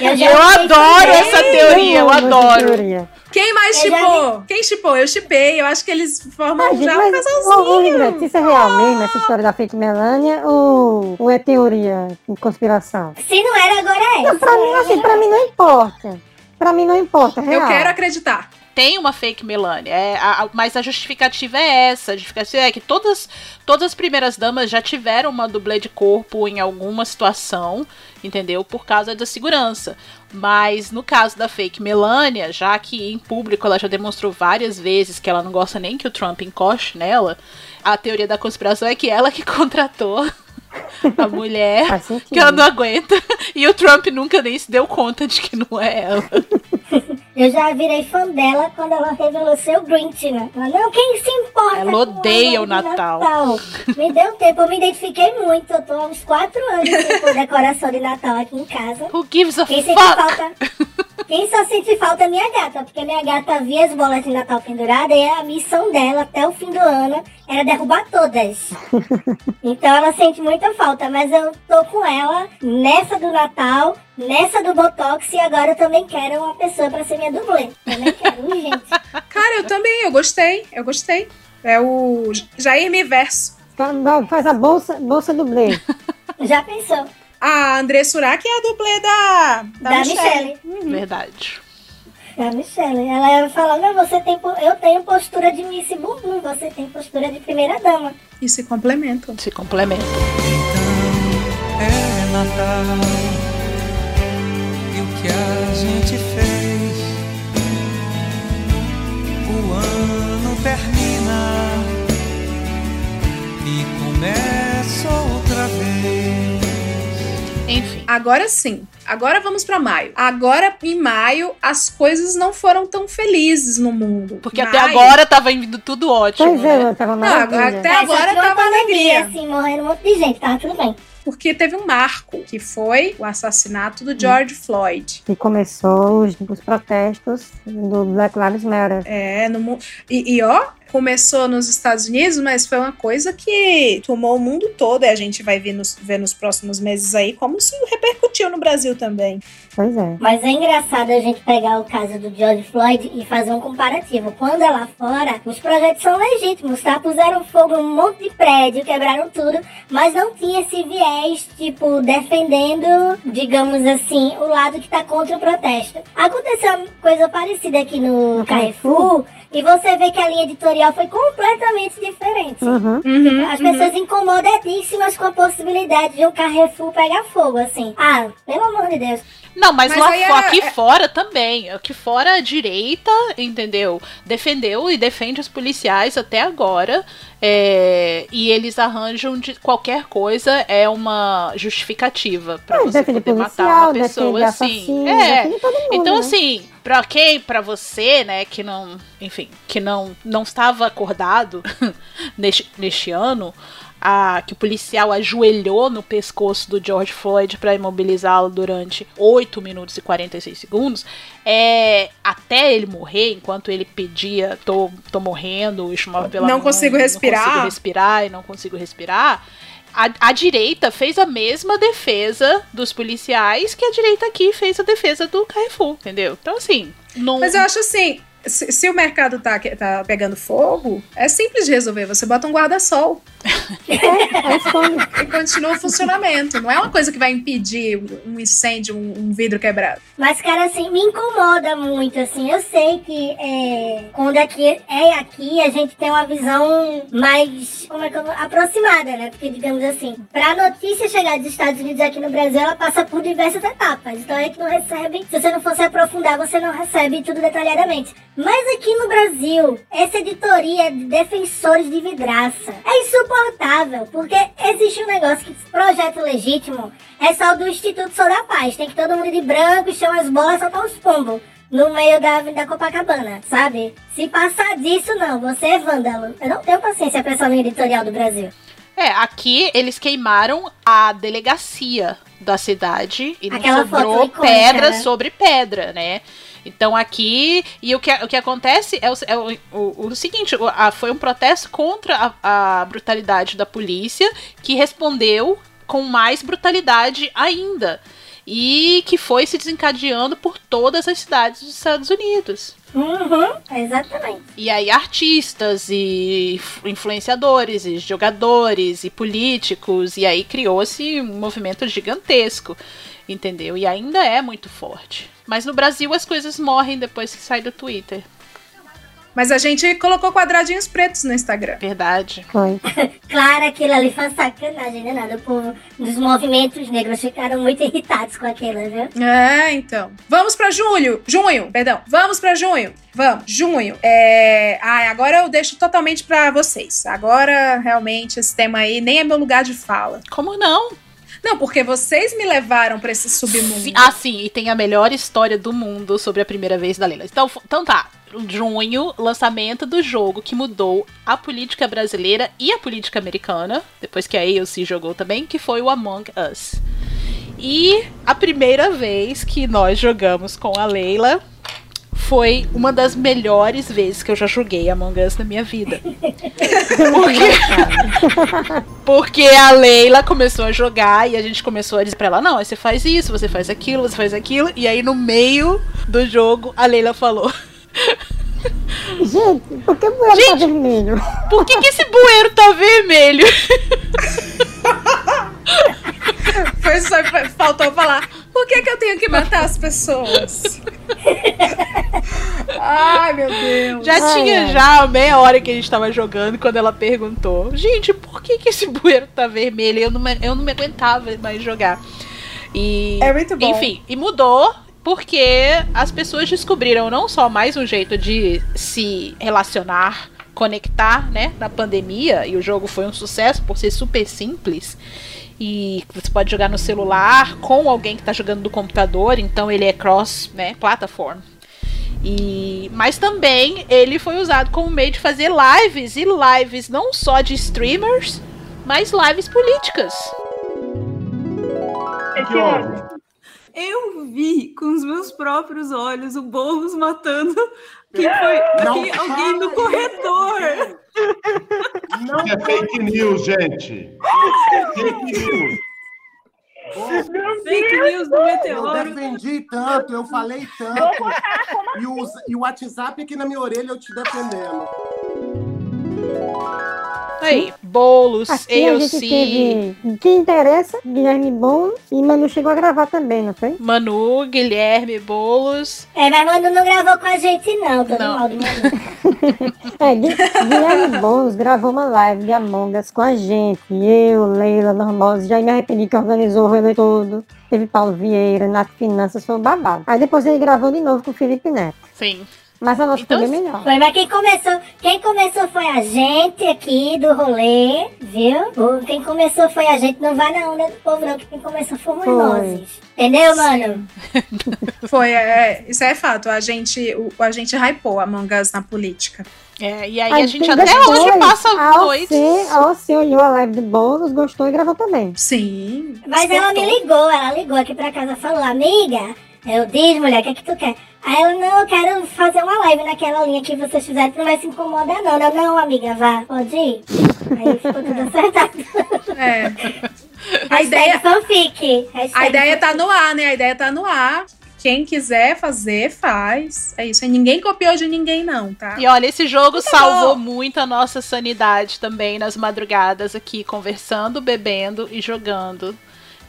Speaker 6: Eu,
Speaker 5: Eu adoro essa teoria, eu
Speaker 4: essa
Speaker 5: adoro.
Speaker 4: teoria.
Speaker 3: Quem mais
Speaker 6: já
Speaker 3: chipou? Quem chipou? Eu chipei. Eu acho que eles formam
Speaker 4: Ah, gente,
Speaker 3: já um casalzinho.
Speaker 4: Ivete, isso é real mesmo, essa história da fake Melania, ou, ou é teoria e conspiração?
Speaker 6: Se não era, agora é.
Speaker 4: Não, pra mim, assim, pra mim não importa. Pra mim não importa, é real.
Speaker 3: Eu quero acreditar.
Speaker 5: Tem uma fake Melania, é, a- a- mas a justificativa é essa. A justificativa é que todas, todas as primeiras damas já tiveram uma dublê de corpo em alguma situação, entendeu? Por causa da segurança. Mas no caso da fake Melania, já que em público ela já demonstrou várias vezes que ela não gosta nem que o Trump encoste nela, a teoria da conspiração é que ela que contratou a mulher que ela não aguenta e o Trump nunca nem se deu conta de que não é ela.
Speaker 6: Eu já virei fã dela quando ela revelou seu Grinch, né? Ela, não, quem se importa?
Speaker 5: Ela
Speaker 6: com
Speaker 5: odeia o Natal.
Speaker 6: Natal? Me deu tempo, eu me identifiquei muito. Eu tô há uns quatro anos pôr decoração de Natal aqui em casa.
Speaker 5: Who gives a
Speaker 6: Quem sente
Speaker 5: fuck?
Speaker 6: falta. Quem só sente falta é minha gata, porque minha gata via as bolas de Natal penduradas e a missão dela até o fim do ano era derrubar todas. Então ela sente muita falta, mas eu tô com ela nessa do Natal, nessa do Botox e agora eu também quero uma pessoa pra ser minha dublê. Também quero, urgente.
Speaker 3: Cara, eu também. Eu gostei. Eu gostei. É o Jair Miverso.
Speaker 4: Fa- Faz a bolsa, bolsa dublê.
Speaker 6: Já pensou?
Speaker 3: A André Surak é a dublê da, da,
Speaker 6: Da
Speaker 3: Michelle.
Speaker 6: Michelle.
Speaker 5: Verdade.
Speaker 6: A Michelle. Ela ia falar, não, você tem, eu tenho postura de Miss Bumbum, você tem postura de primeira dama.
Speaker 3: E se complementam.
Speaker 5: Se complementa.
Speaker 11: É Natal e o que a gente fez. O ano termina e começa outra vez.
Speaker 5: Enfim.
Speaker 3: Agora sim. Agora vamos pra maio. Agora, em maio, as coisas não foram tão felizes no mundo.
Speaker 5: Porque
Speaker 3: Maio-
Speaker 5: até agora tava indo tudo ótimo.
Speaker 4: Pois é,
Speaker 5: né?
Speaker 4: tava
Speaker 3: Não,
Speaker 4: maravilha.
Speaker 3: até
Speaker 6: Mas
Speaker 3: agora tava
Speaker 6: pandemia,
Speaker 3: alegria.
Speaker 6: assim, morrendo um monte de gente, tava tudo bem.
Speaker 3: Porque teve um marco, que foi o assassinato do George Floyd.
Speaker 4: E começou os, os protestos do Black Lives Matter.
Speaker 3: É, no mundo. E, e, ó, começou nos Estados Unidos, mas foi uma coisa que tomou o mundo todo. E a gente vai ver nos, ver nos próximos meses aí como se repercutiu no Brasil também.
Speaker 4: Pois é.
Speaker 6: Mas é engraçado a gente pegar o caso do George Floyd e fazer um comparativo. Quando é lá fora, os projetos são legítimos, tá? Puseram fogo em um monte de prédio, quebraram tudo, mas não tinha esse viés, tipo, defendendo, digamos assim, o lado que tá contra o protesto. Aconteceu uma coisa parecida aqui no,
Speaker 4: No
Speaker 6: Carrefour, e você vê que a linha editorial foi completamente diferente.
Speaker 4: Uhum.
Speaker 3: Uhum,
Speaker 6: As pessoas incomodadíssimas com a possibilidade de um Carrefour pegar fogo, assim. Ah, pelo amor de Deus.
Speaker 5: Não, mas,
Speaker 3: Mas
Speaker 5: lá
Speaker 3: era-
Speaker 5: aqui
Speaker 3: é-
Speaker 5: fora também. Aqui fora a direita, entendeu? Defendeu e defende os policiais até agora. é, e eles arranjam de qualquer coisa é uma justificativa pra
Speaker 4: É,
Speaker 5: você poder matar
Speaker 4: policial,
Speaker 5: uma pessoa assim.
Speaker 4: assassino,
Speaker 5: É.
Speaker 4: mundo,
Speaker 5: Então
Speaker 4: né?
Speaker 5: assim, pra quem, pra você, né, que não, enfim, que não não estava acordado neste, neste ano, a, que o policial ajoelhou no pescoço do George Floyd para imobilizá-lo durante 8 minutos e 46 segundos, é até ele morrer, enquanto ele pedia, tô, tô morrendo, chamava pela
Speaker 3: Não
Speaker 5: mãe,
Speaker 3: consigo respirar.
Speaker 5: não consigo respirar e não consigo respirar. A, a direita fez a mesma defesa dos policiais que a direita aqui fez a defesa do Carrefour, entendeu? Então, assim, não.
Speaker 3: Mas eu acho assim. Se, se o mercado tá, tá pegando fogo, é simples de resolver. Você bota um guarda-sol
Speaker 4: É, esconde.
Speaker 3: e continua o funcionamento. Não é uma coisa que vai impedir um incêndio, um, um vidro quebrado.
Speaker 6: Mas, cara, assim, me incomoda muito, assim. Eu sei que é, quando aqui é aqui, a gente tem uma visão mais, como é que eu, aproximada, né? Porque, digamos assim, pra notícia chegar dos Estados Unidos aqui no Brasil, ela passa por diversas etapas. Então, é que não recebe, se você não fosse aprofundar, você não recebe tudo detalhadamente. Mas aqui no Brasil, essa editoria de defensores de vidraça é insuportável, porque existe um negócio que projeto legítimo é só o do Instituto Sou da Paz. Tem que todo mundo de branco, chama as bolas, soltar os pombos. no meio da Avenida Copacabana, sabe? Se passar disso, não, você é vândalo. Eu não tenho paciência pra essa linha editorial do Brasil.
Speaker 5: É, aqui eles queimaram a delegacia da cidade e
Speaker 6: Aquela
Speaker 5: sobrou pedra
Speaker 6: né?
Speaker 5: sobre pedra, né? Então aqui. E o que, o que acontece é o, é o, o- o seguinte: a- foi um protesto contra a, a brutalidade da polícia, que respondeu com mais brutalidade ainda. E que foi se desencadeando por todas as cidades dos Estados Unidos.
Speaker 6: Uhum, exatamente.
Speaker 5: E aí artistas e influenciadores e jogadores e políticos e aí criou-se um movimento gigantesco, entendeu? E ainda é muito forte. Mas no Brasil as coisas morrem depois que sai do Twitter.
Speaker 3: Mas a gente colocou quadradinhos pretos no Instagram.
Speaker 5: Verdade.
Speaker 4: Foi.
Speaker 6: Claro, aquilo ali foi uma sacanagem, né? Nada. O povo dos movimentos negros ficaram muito irritados com aquilo, viu?
Speaker 3: É, então. Vamos pra julho. Junho, perdão. Vamos pra junho. Vamos, junho. É... Ai, agora eu deixo totalmente pra vocês. Agora, realmente, esse tema aí nem é meu lugar de fala.
Speaker 5: Como não?
Speaker 3: Não, porque vocês me levaram pra esse submundo.
Speaker 5: Ah, sim, e tem a melhor história do mundo sobre a primeira vez da Leila. Então, então tá. Junho, lançamento do jogo que mudou a política brasileira e a política americana, depois que a AOC jogou também, que foi o Among Us. E a primeira vez que nós jogamos com a Leila foi uma das melhores vezes que eu já joguei Among Us na minha vida. Porque, porque a Leila começou a jogar e a gente começou a dizer pra ela: não, você faz isso, você faz aquilo, você faz aquilo. E aí no meio do jogo a Leila falou:
Speaker 4: Gente, por que o bueiro tá vermelho?
Speaker 5: por que, que esse bueiro tá vermelho?
Speaker 3: Foi só faltou falar. Por que, que eu tenho que matar as pessoas? Ai, meu Deus.
Speaker 5: Já
Speaker 4: Ai,
Speaker 5: tinha
Speaker 4: ai.
Speaker 5: já meia hora que a gente tava jogando quando ela perguntou: Gente, por que, que esse bueiro tá vermelho? Eu não, me- eu não me aguentava mais jogar. E,
Speaker 3: É muito bom.
Speaker 5: Enfim, e mudou porque as pessoas descobriram não só mais um jeito de se relacionar, conectar, né, na pandemia, e o jogo foi um sucesso por ser super simples. E você pode jogar no celular com alguém que tá jogando no computador, então ele é cross, né, platform. E, mas também ele foi usado como meio de fazer lives e lives não só de streamers, mas lives políticas.
Speaker 13: Que houve? Eu vi com os meus próprios olhos o Boulos matando quem foi
Speaker 14: Não
Speaker 13: quem- alguém no corredor.
Speaker 14: Isso é fake news, gente. Fake news.
Speaker 13: Fake news do
Speaker 15: Eu
Speaker 13: meteoro.
Speaker 15: defendi tanto, eu falei tanto. E o, e o WhatsApp aqui na minha orelha eu te defendendo.
Speaker 5: Aí, bolos,
Speaker 4: Aqui a gente
Speaker 5: AOC,
Speaker 4: teve. Que interessa? Guilherme Bom e Manu chegou a gravar também, não foi?
Speaker 5: Manu, Guilherme, bolos.
Speaker 6: É, mas Manu não gravou com a gente, não. Todo
Speaker 5: Não.
Speaker 6: mal do Manu.
Speaker 4: É, Gui- Guilherme Bons gravou uma live de Among Us com a gente. Eu, Leila, Normosa, já me arrependi que organizou o rolê todo. Teve Paulo Vieira, Nath Finanças, foi um babado. Aí depois ele gravou de novo com o Felipe Neto.
Speaker 5: Sim.
Speaker 4: Mas a nossa
Speaker 5: Então,
Speaker 4: foi bem melhor.
Speaker 6: Foi, mas quem começou, quem começou foi a gente aqui do rolê, viu? Quem começou foi a gente, não vai na onda do povo não, que quem começou fomos
Speaker 4: Foi.
Speaker 6: nós. Entendeu, mano?
Speaker 3: Foi, é, isso é fato. A gente, o, a gente hypou Among Us na política.
Speaker 5: É, e aí
Speaker 4: Aí
Speaker 5: a gente
Speaker 4: depois,
Speaker 5: até hoje passa
Speaker 4: a
Speaker 5: noites.
Speaker 4: OC, a OC olhou a live do Boulos, gostou e gravou também.
Speaker 3: Sim.
Speaker 6: Mas ela me ligou, ela ligou aqui pra casa, falou, amiga, eu disse, mulher, o que é que tu quer? Aí ela, não, eu quero fazer uma live naquela linha que vocês fizeram, não vai se incomodar não. Eu, não, amiga, vá, pode ir. Aí ficou tudo acertado.
Speaker 3: É. A ideia,
Speaker 6: fanfic.
Speaker 3: A ideia tá
Speaker 6: fanfic.
Speaker 3: no ar, né? A ideia tá no ar. Quem quiser fazer, faz. É isso. Ninguém copiou de ninguém, não, tá?
Speaker 5: E olha, esse jogo
Speaker 3: Muito
Speaker 5: salvou
Speaker 3: bom.
Speaker 5: muito a nossa sanidade também nas madrugadas aqui, conversando, bebendo e jogando.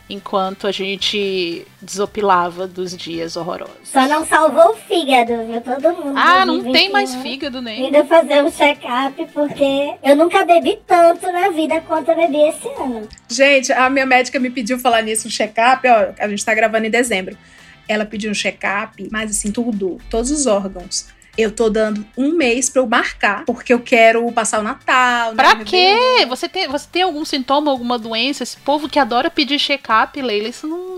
Speaker 5: Enquanto a gente desopilava dos dias horrorosos.
Speaker 6: Só não salvou o fígado, viu? Todo mundo.
Speaker 5: Ah, não
Speaker 6: 2021,
Speaker 5: tem mais fígado nem.
Speaker 6: Ainda fazer um check-up, porque eu nunca bebi tanto na vida quanto eu bebi esse ano.
Speaker 3: Gente, a minha médica me pediu falar nisso, um check-up, ó, a gente tá gravando em dezembro. Ela pediu um check-up, mas assim, tudo, todos os órgãos. Eu tô dando um mês pra eu marcar, porque eu quero passar o Natal. né,
Speaker 5: Pra
Speaker 3: Réveillon.
Speaker 5: quê? Você tem, você tem algum sintoma, alguma doença? Esse povo que adora pedir check-up, Leila, isso não.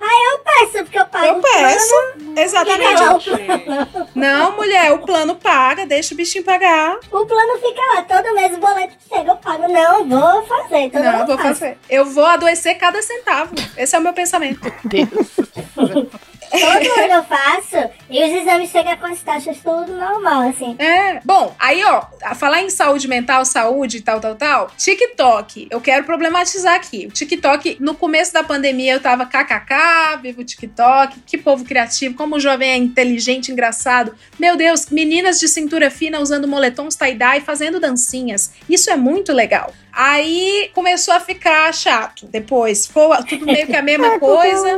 Speaker 6: Aí eu peço, porque eu pago
Speaker 3: Eu peço,
Speaker 6: plano.
Speaker 3: exatamente.
Speaker 6: Plano.
Speaker 3: Não, mulher, o plano paga, deixa o bichinho pagar.
Speaker 6: O plano fica lá, todo mês o boleto chega, eu pago. Não, vou fazer. Todo
Speaker 3: Não, vou
Speaker 6: faz.
Speaker 3: fazer. Eu vou adoecer cada centavo. Esse é o meu pensamento.
Speaker 6: Todo ano eu faço e os exames chegam com as taxas tudo normal, assim.
Speaker 3: É. Bom, aí, ó, a falar em saúde mental, saúde e tal, tal, tal. TikTok. Eu quero problematizar aqui. O TikTok, no começo da pandemia, eu tava kkk, vivo o TikTok. Que povo criativo, como o jovem é inteligente, engraçado. Meu Deus, meninas de cintura fina usando moletons tie-dye, fazendo dancinhas. Isso é muito legal. Aí começou a ficar chato. Depois, ficou tudo meio que a mesma
Speaker 4: É,
Speaker 3: coisa.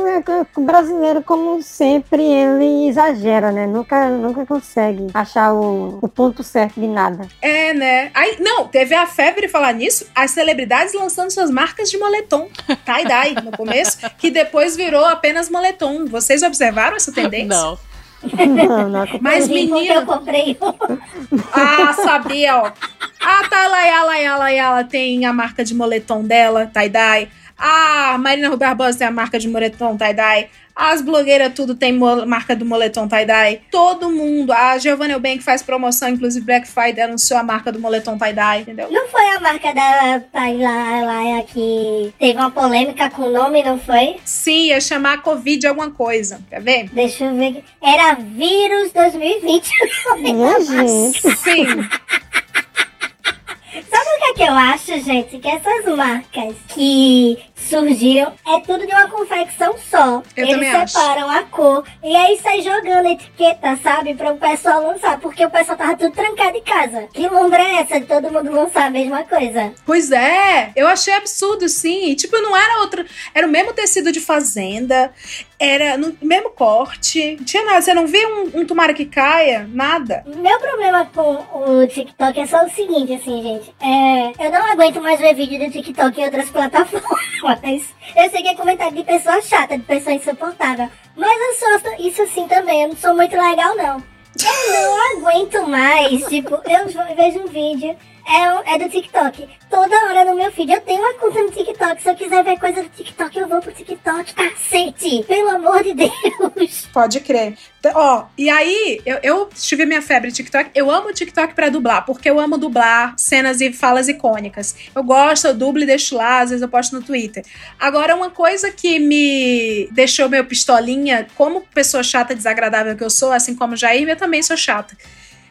Speaker 4: O brasileiro, como sempre, ele exagera, né? Nunca, nunca consegue achar o, o ponto certo de nada.
Speaker 3: É, né? Aí, não, teve a febre de falar nisso, as celebridades lançando suas marcas de moletom, tie-dye, no começo, que depois virou apenas moletom. Vocês observaram essa tendência?
Speaker 5: Não.
Speaker 4: Não, não.
Speaker 3: Mas, menina...
Speaker 6: eu comprei um.
Speaker 3: Ah, sabia, ó. A Talayala Yala Yala tem a marca de moletom dela, tie-dye. A Marina Rui Barbosa tem a marca de moletom tie-dye. As blogueiras tudo tem marca do moletom tie-dye. Todo mundo. A Giovanna Eubank faz promoção, inclusive Black Friday anunciou a marca do moletom tie-dye, entendeu?
Speaker 6: Não foi a marca da Tailaya que teve uma polêmica com o nome, não foi?
Speaker 3: Sim, ia chamar Covid alguma coisa. Quer ver?
Speaker 6: Deixa eu ver. Era vírus 2020.
Speaker 4: Minha gente.
Speaker 3: Sim.
Speaker 6: Que, é que eu acho, gente? Que essas marcas que surgiram é tudo de uma confecção só.
Speaker 3: Eu
Speaker 6: Eles
Speaker 3: também acho.
Speaker 6: separam a cor e aí sai jogando etiqueta, sabe? Para o pessoal lançar. Porque o pessoal tava tudo trancado em casa. Que lombra é essa de todo mundo lançar a mesma coisa?
Speaker 3: Pois é, eu achei absurdo, sim. Tipo, não era outra. Era o mesmo tecido de fazenda, era no mesmo corte. Não tinha nada. Você não vê um, um tomara que caia? Nada.
Speaker 6: Meu problema com o TikTok é só o seguinte, assim, gente. É, eu não aguento mais ver vídeo do TikTok em outras plataformas. Eu sei que é comentário de pessoa chata, de pessoa insuportável. Mas eu sou isso assim também. Eu não sou muito legal, não. Eu não aguento mais. Tipo, eu vejo um vídeo. É, é do TikTok. Toda hora no meu feed. Eu tenho uma conta no TikTok. Se eu quiser ver coisa do TikTok, eu vou pro TikTok. Cacete! Pelo amor de Deus!
Speaker 3: Pode crer. Ó, e aí, eu, eu tive minha febre TikTok. Eu amo TikTok pra dublar, porque eu amo dublar cenas e falas icônicas. Eu gosto, eu dublo e deixo lá, às vezes eu posto no Twitter. Agora, uma coisa que me deixou meio pistolinha, como pessoa chata desagradável que eu sou, assim como Jair, eu também sou chata.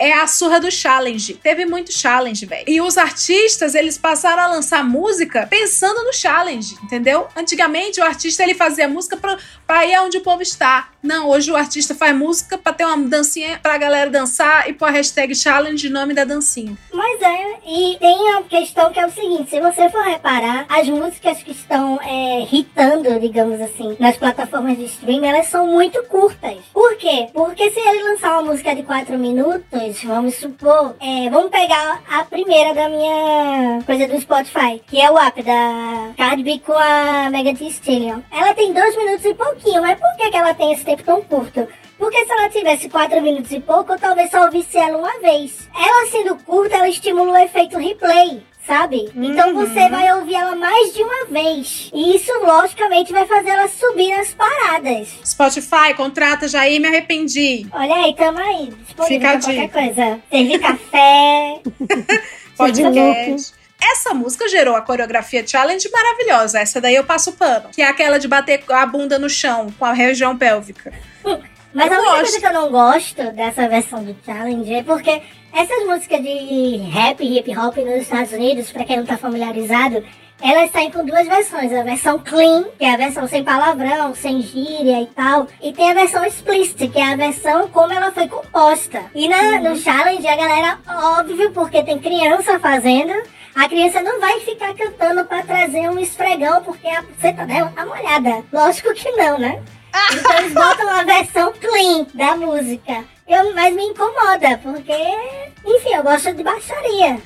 Speaker 3: É a surra do challenge. Teve muito challenge, velho. E os artistas, eles passaram a lançar música pensando no challenge, entendeu? Antigamente, o artista ele fazia música pra, pra ir onde o povo está. Não, hoje o artista faz música pra ter uma dancinha pra galera dançar e pôr a hashtag challenge nome da dancinha.
Speaker 6: Mas é, e tem a questão que é o seguinte: se você for reparar, as músicas que estão é, hitando, digamos assim, nas plataformas de streaming, elas são muito curtas. Por quê? Porque se ele lançar uma música de 4 minutos, vamos supor, é, vamos pegar a primeira da minha coisa do Spotify, que é o app da Cardi B com a Mega Thee Stallion. Ela tem 2 minutos e pouquinho, mas por que, que ela tem esse tempo tão curto? Porque se ela tivesse 4 minutos e pouco, eu talvez só ouvisse ela uma vez. Ela sendo curta, ela estimula o efeito replay. Sabe? Então você vai ouvir ela mais de uma vez. E isso, logicamente, vai fazer ela subir nas paradas.
Speaker 3: Spotify, contrata Jair, me arrependi.
Speaker 6: Olha aí, tamo aí. Disponível
Speaker 3: Fica a
Speaker 6: qualquer
Speaker 3: dica.
Speaker 6: coisa. Servir café.
Speaker 3: Podcast. Essa música gerou a coreografia challenge maravilhosa. Essa daí eu passo pano. Que é aquela de bater a bunda no chão com a região pélvica.
Speaker 6: Mas
Speaker 3: Eu
Speaker 6: a única
Speaker 3: gosto.
Speaker 6: coisa que eu não gosto dessa versão do challenge é porque essas músicas de rap e hip hop nos Estados Unidos, pra quem não tá familiarizado, elas saem com duas versões. A versão clean, que é a versão sem palavrão, sem gíria e tal. E tem a versão explicit, que é a versão como ela foi composta. E na, no challenge a galera, óbvio, porque tem criança fazendo, a criança não vai ficar cantando pra trazer um esfregão porque a buceta dela tá molhada. Lógico que não, né? Então eles botam a versão clean da música. Eu, mas me incomoda, porque, enfim, eu gosto de baixaria.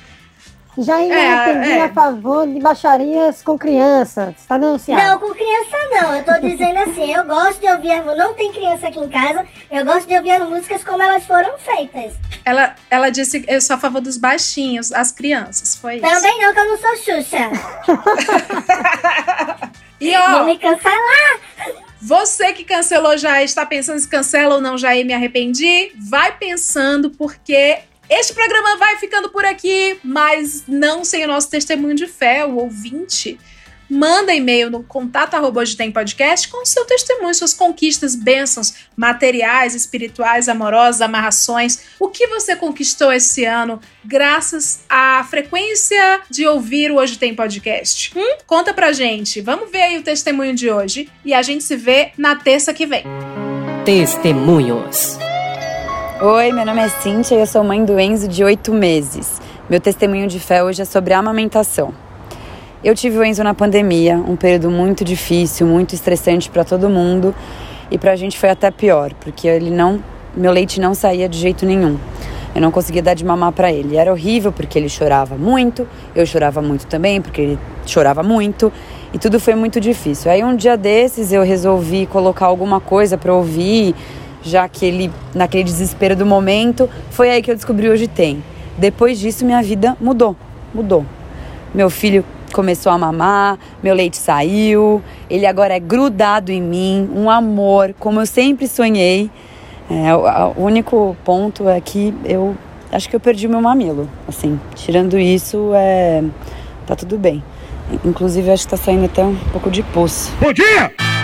Speaker 4: Já ainda
Speaker 6: É,
Speaker 4: entendi
Speaker 6: é.
Speaker 4: a favor de baixarias com crianças. Tá denunciado.
Speaker 6: Não, com criança não. Eu tô dizendo assim, eu gosto de ouvir. Não tem criança aqui em casa, eu gosto de ouvir as músicas como elas foram feitas.
Speaker 3: Ela, ela disse que eu sou a favor dos baixinhos, as crianças. Foi isso.
Speaker 6: Também não, que eu não sou Xuxa.
Speaker 3: E ó,
Speaker 6: Vou me cancelar.
Speaker 3: Você que cancelou já está pensando se cancela ou não já e me arrependi, vai pensando porque este programa vai ficando por aqui, mas não sem o nosso testemunho de fé, o ouvinte manda e-mail no contato hoje tem podcast com seu testemunho, suas conquistas, bênçãos materiais, espirituais, amorosas, amarrações. O que você conquistou esse ano graças à frequência de ouvir o Hoje Tem Podcast? Hum? Conta pra gente. Vamos ver aí o testemunho de hoje e a gente se vê na terça que vem.
Speaker 16: Testemunhos.
Speaker 17: Oi, meu nome é Cíntia e eu sou mãe do Enzo de oito meses. Meu testemunho de fé hoje é sobre a amamentação. Eu tive o Enzo na pandemia, um período muito difícil, muito estressante para todo mundo e para a gente foi até pior, porque ele não, meu leite não saía de jeito nenhum. Eu não conseguia dar de mamar para ele. Era horrível porque ele chorava muito, eu chorava muito também porque ele chorava muito e tudo foi muito difícil. Aí um dia desses eu resolvi colocar alguma coisa para ouvir, já que ele naquele desespero do momento, foi aí que eu descobri hoje tem. Depois disso minha vida mudou, mudou. Meu filho começou a mamar, meu leite saiu, ele agora é grudado em mim, um amor, como eu sempre sonhei. É, o, único ponto é que eu acho que eu perdi meu mamilo. Assim, tirando isso, é, tá tudo bem. Inclusive, acho que tá saindo até um pouco de pulso.
Speaker 18: Bom dia!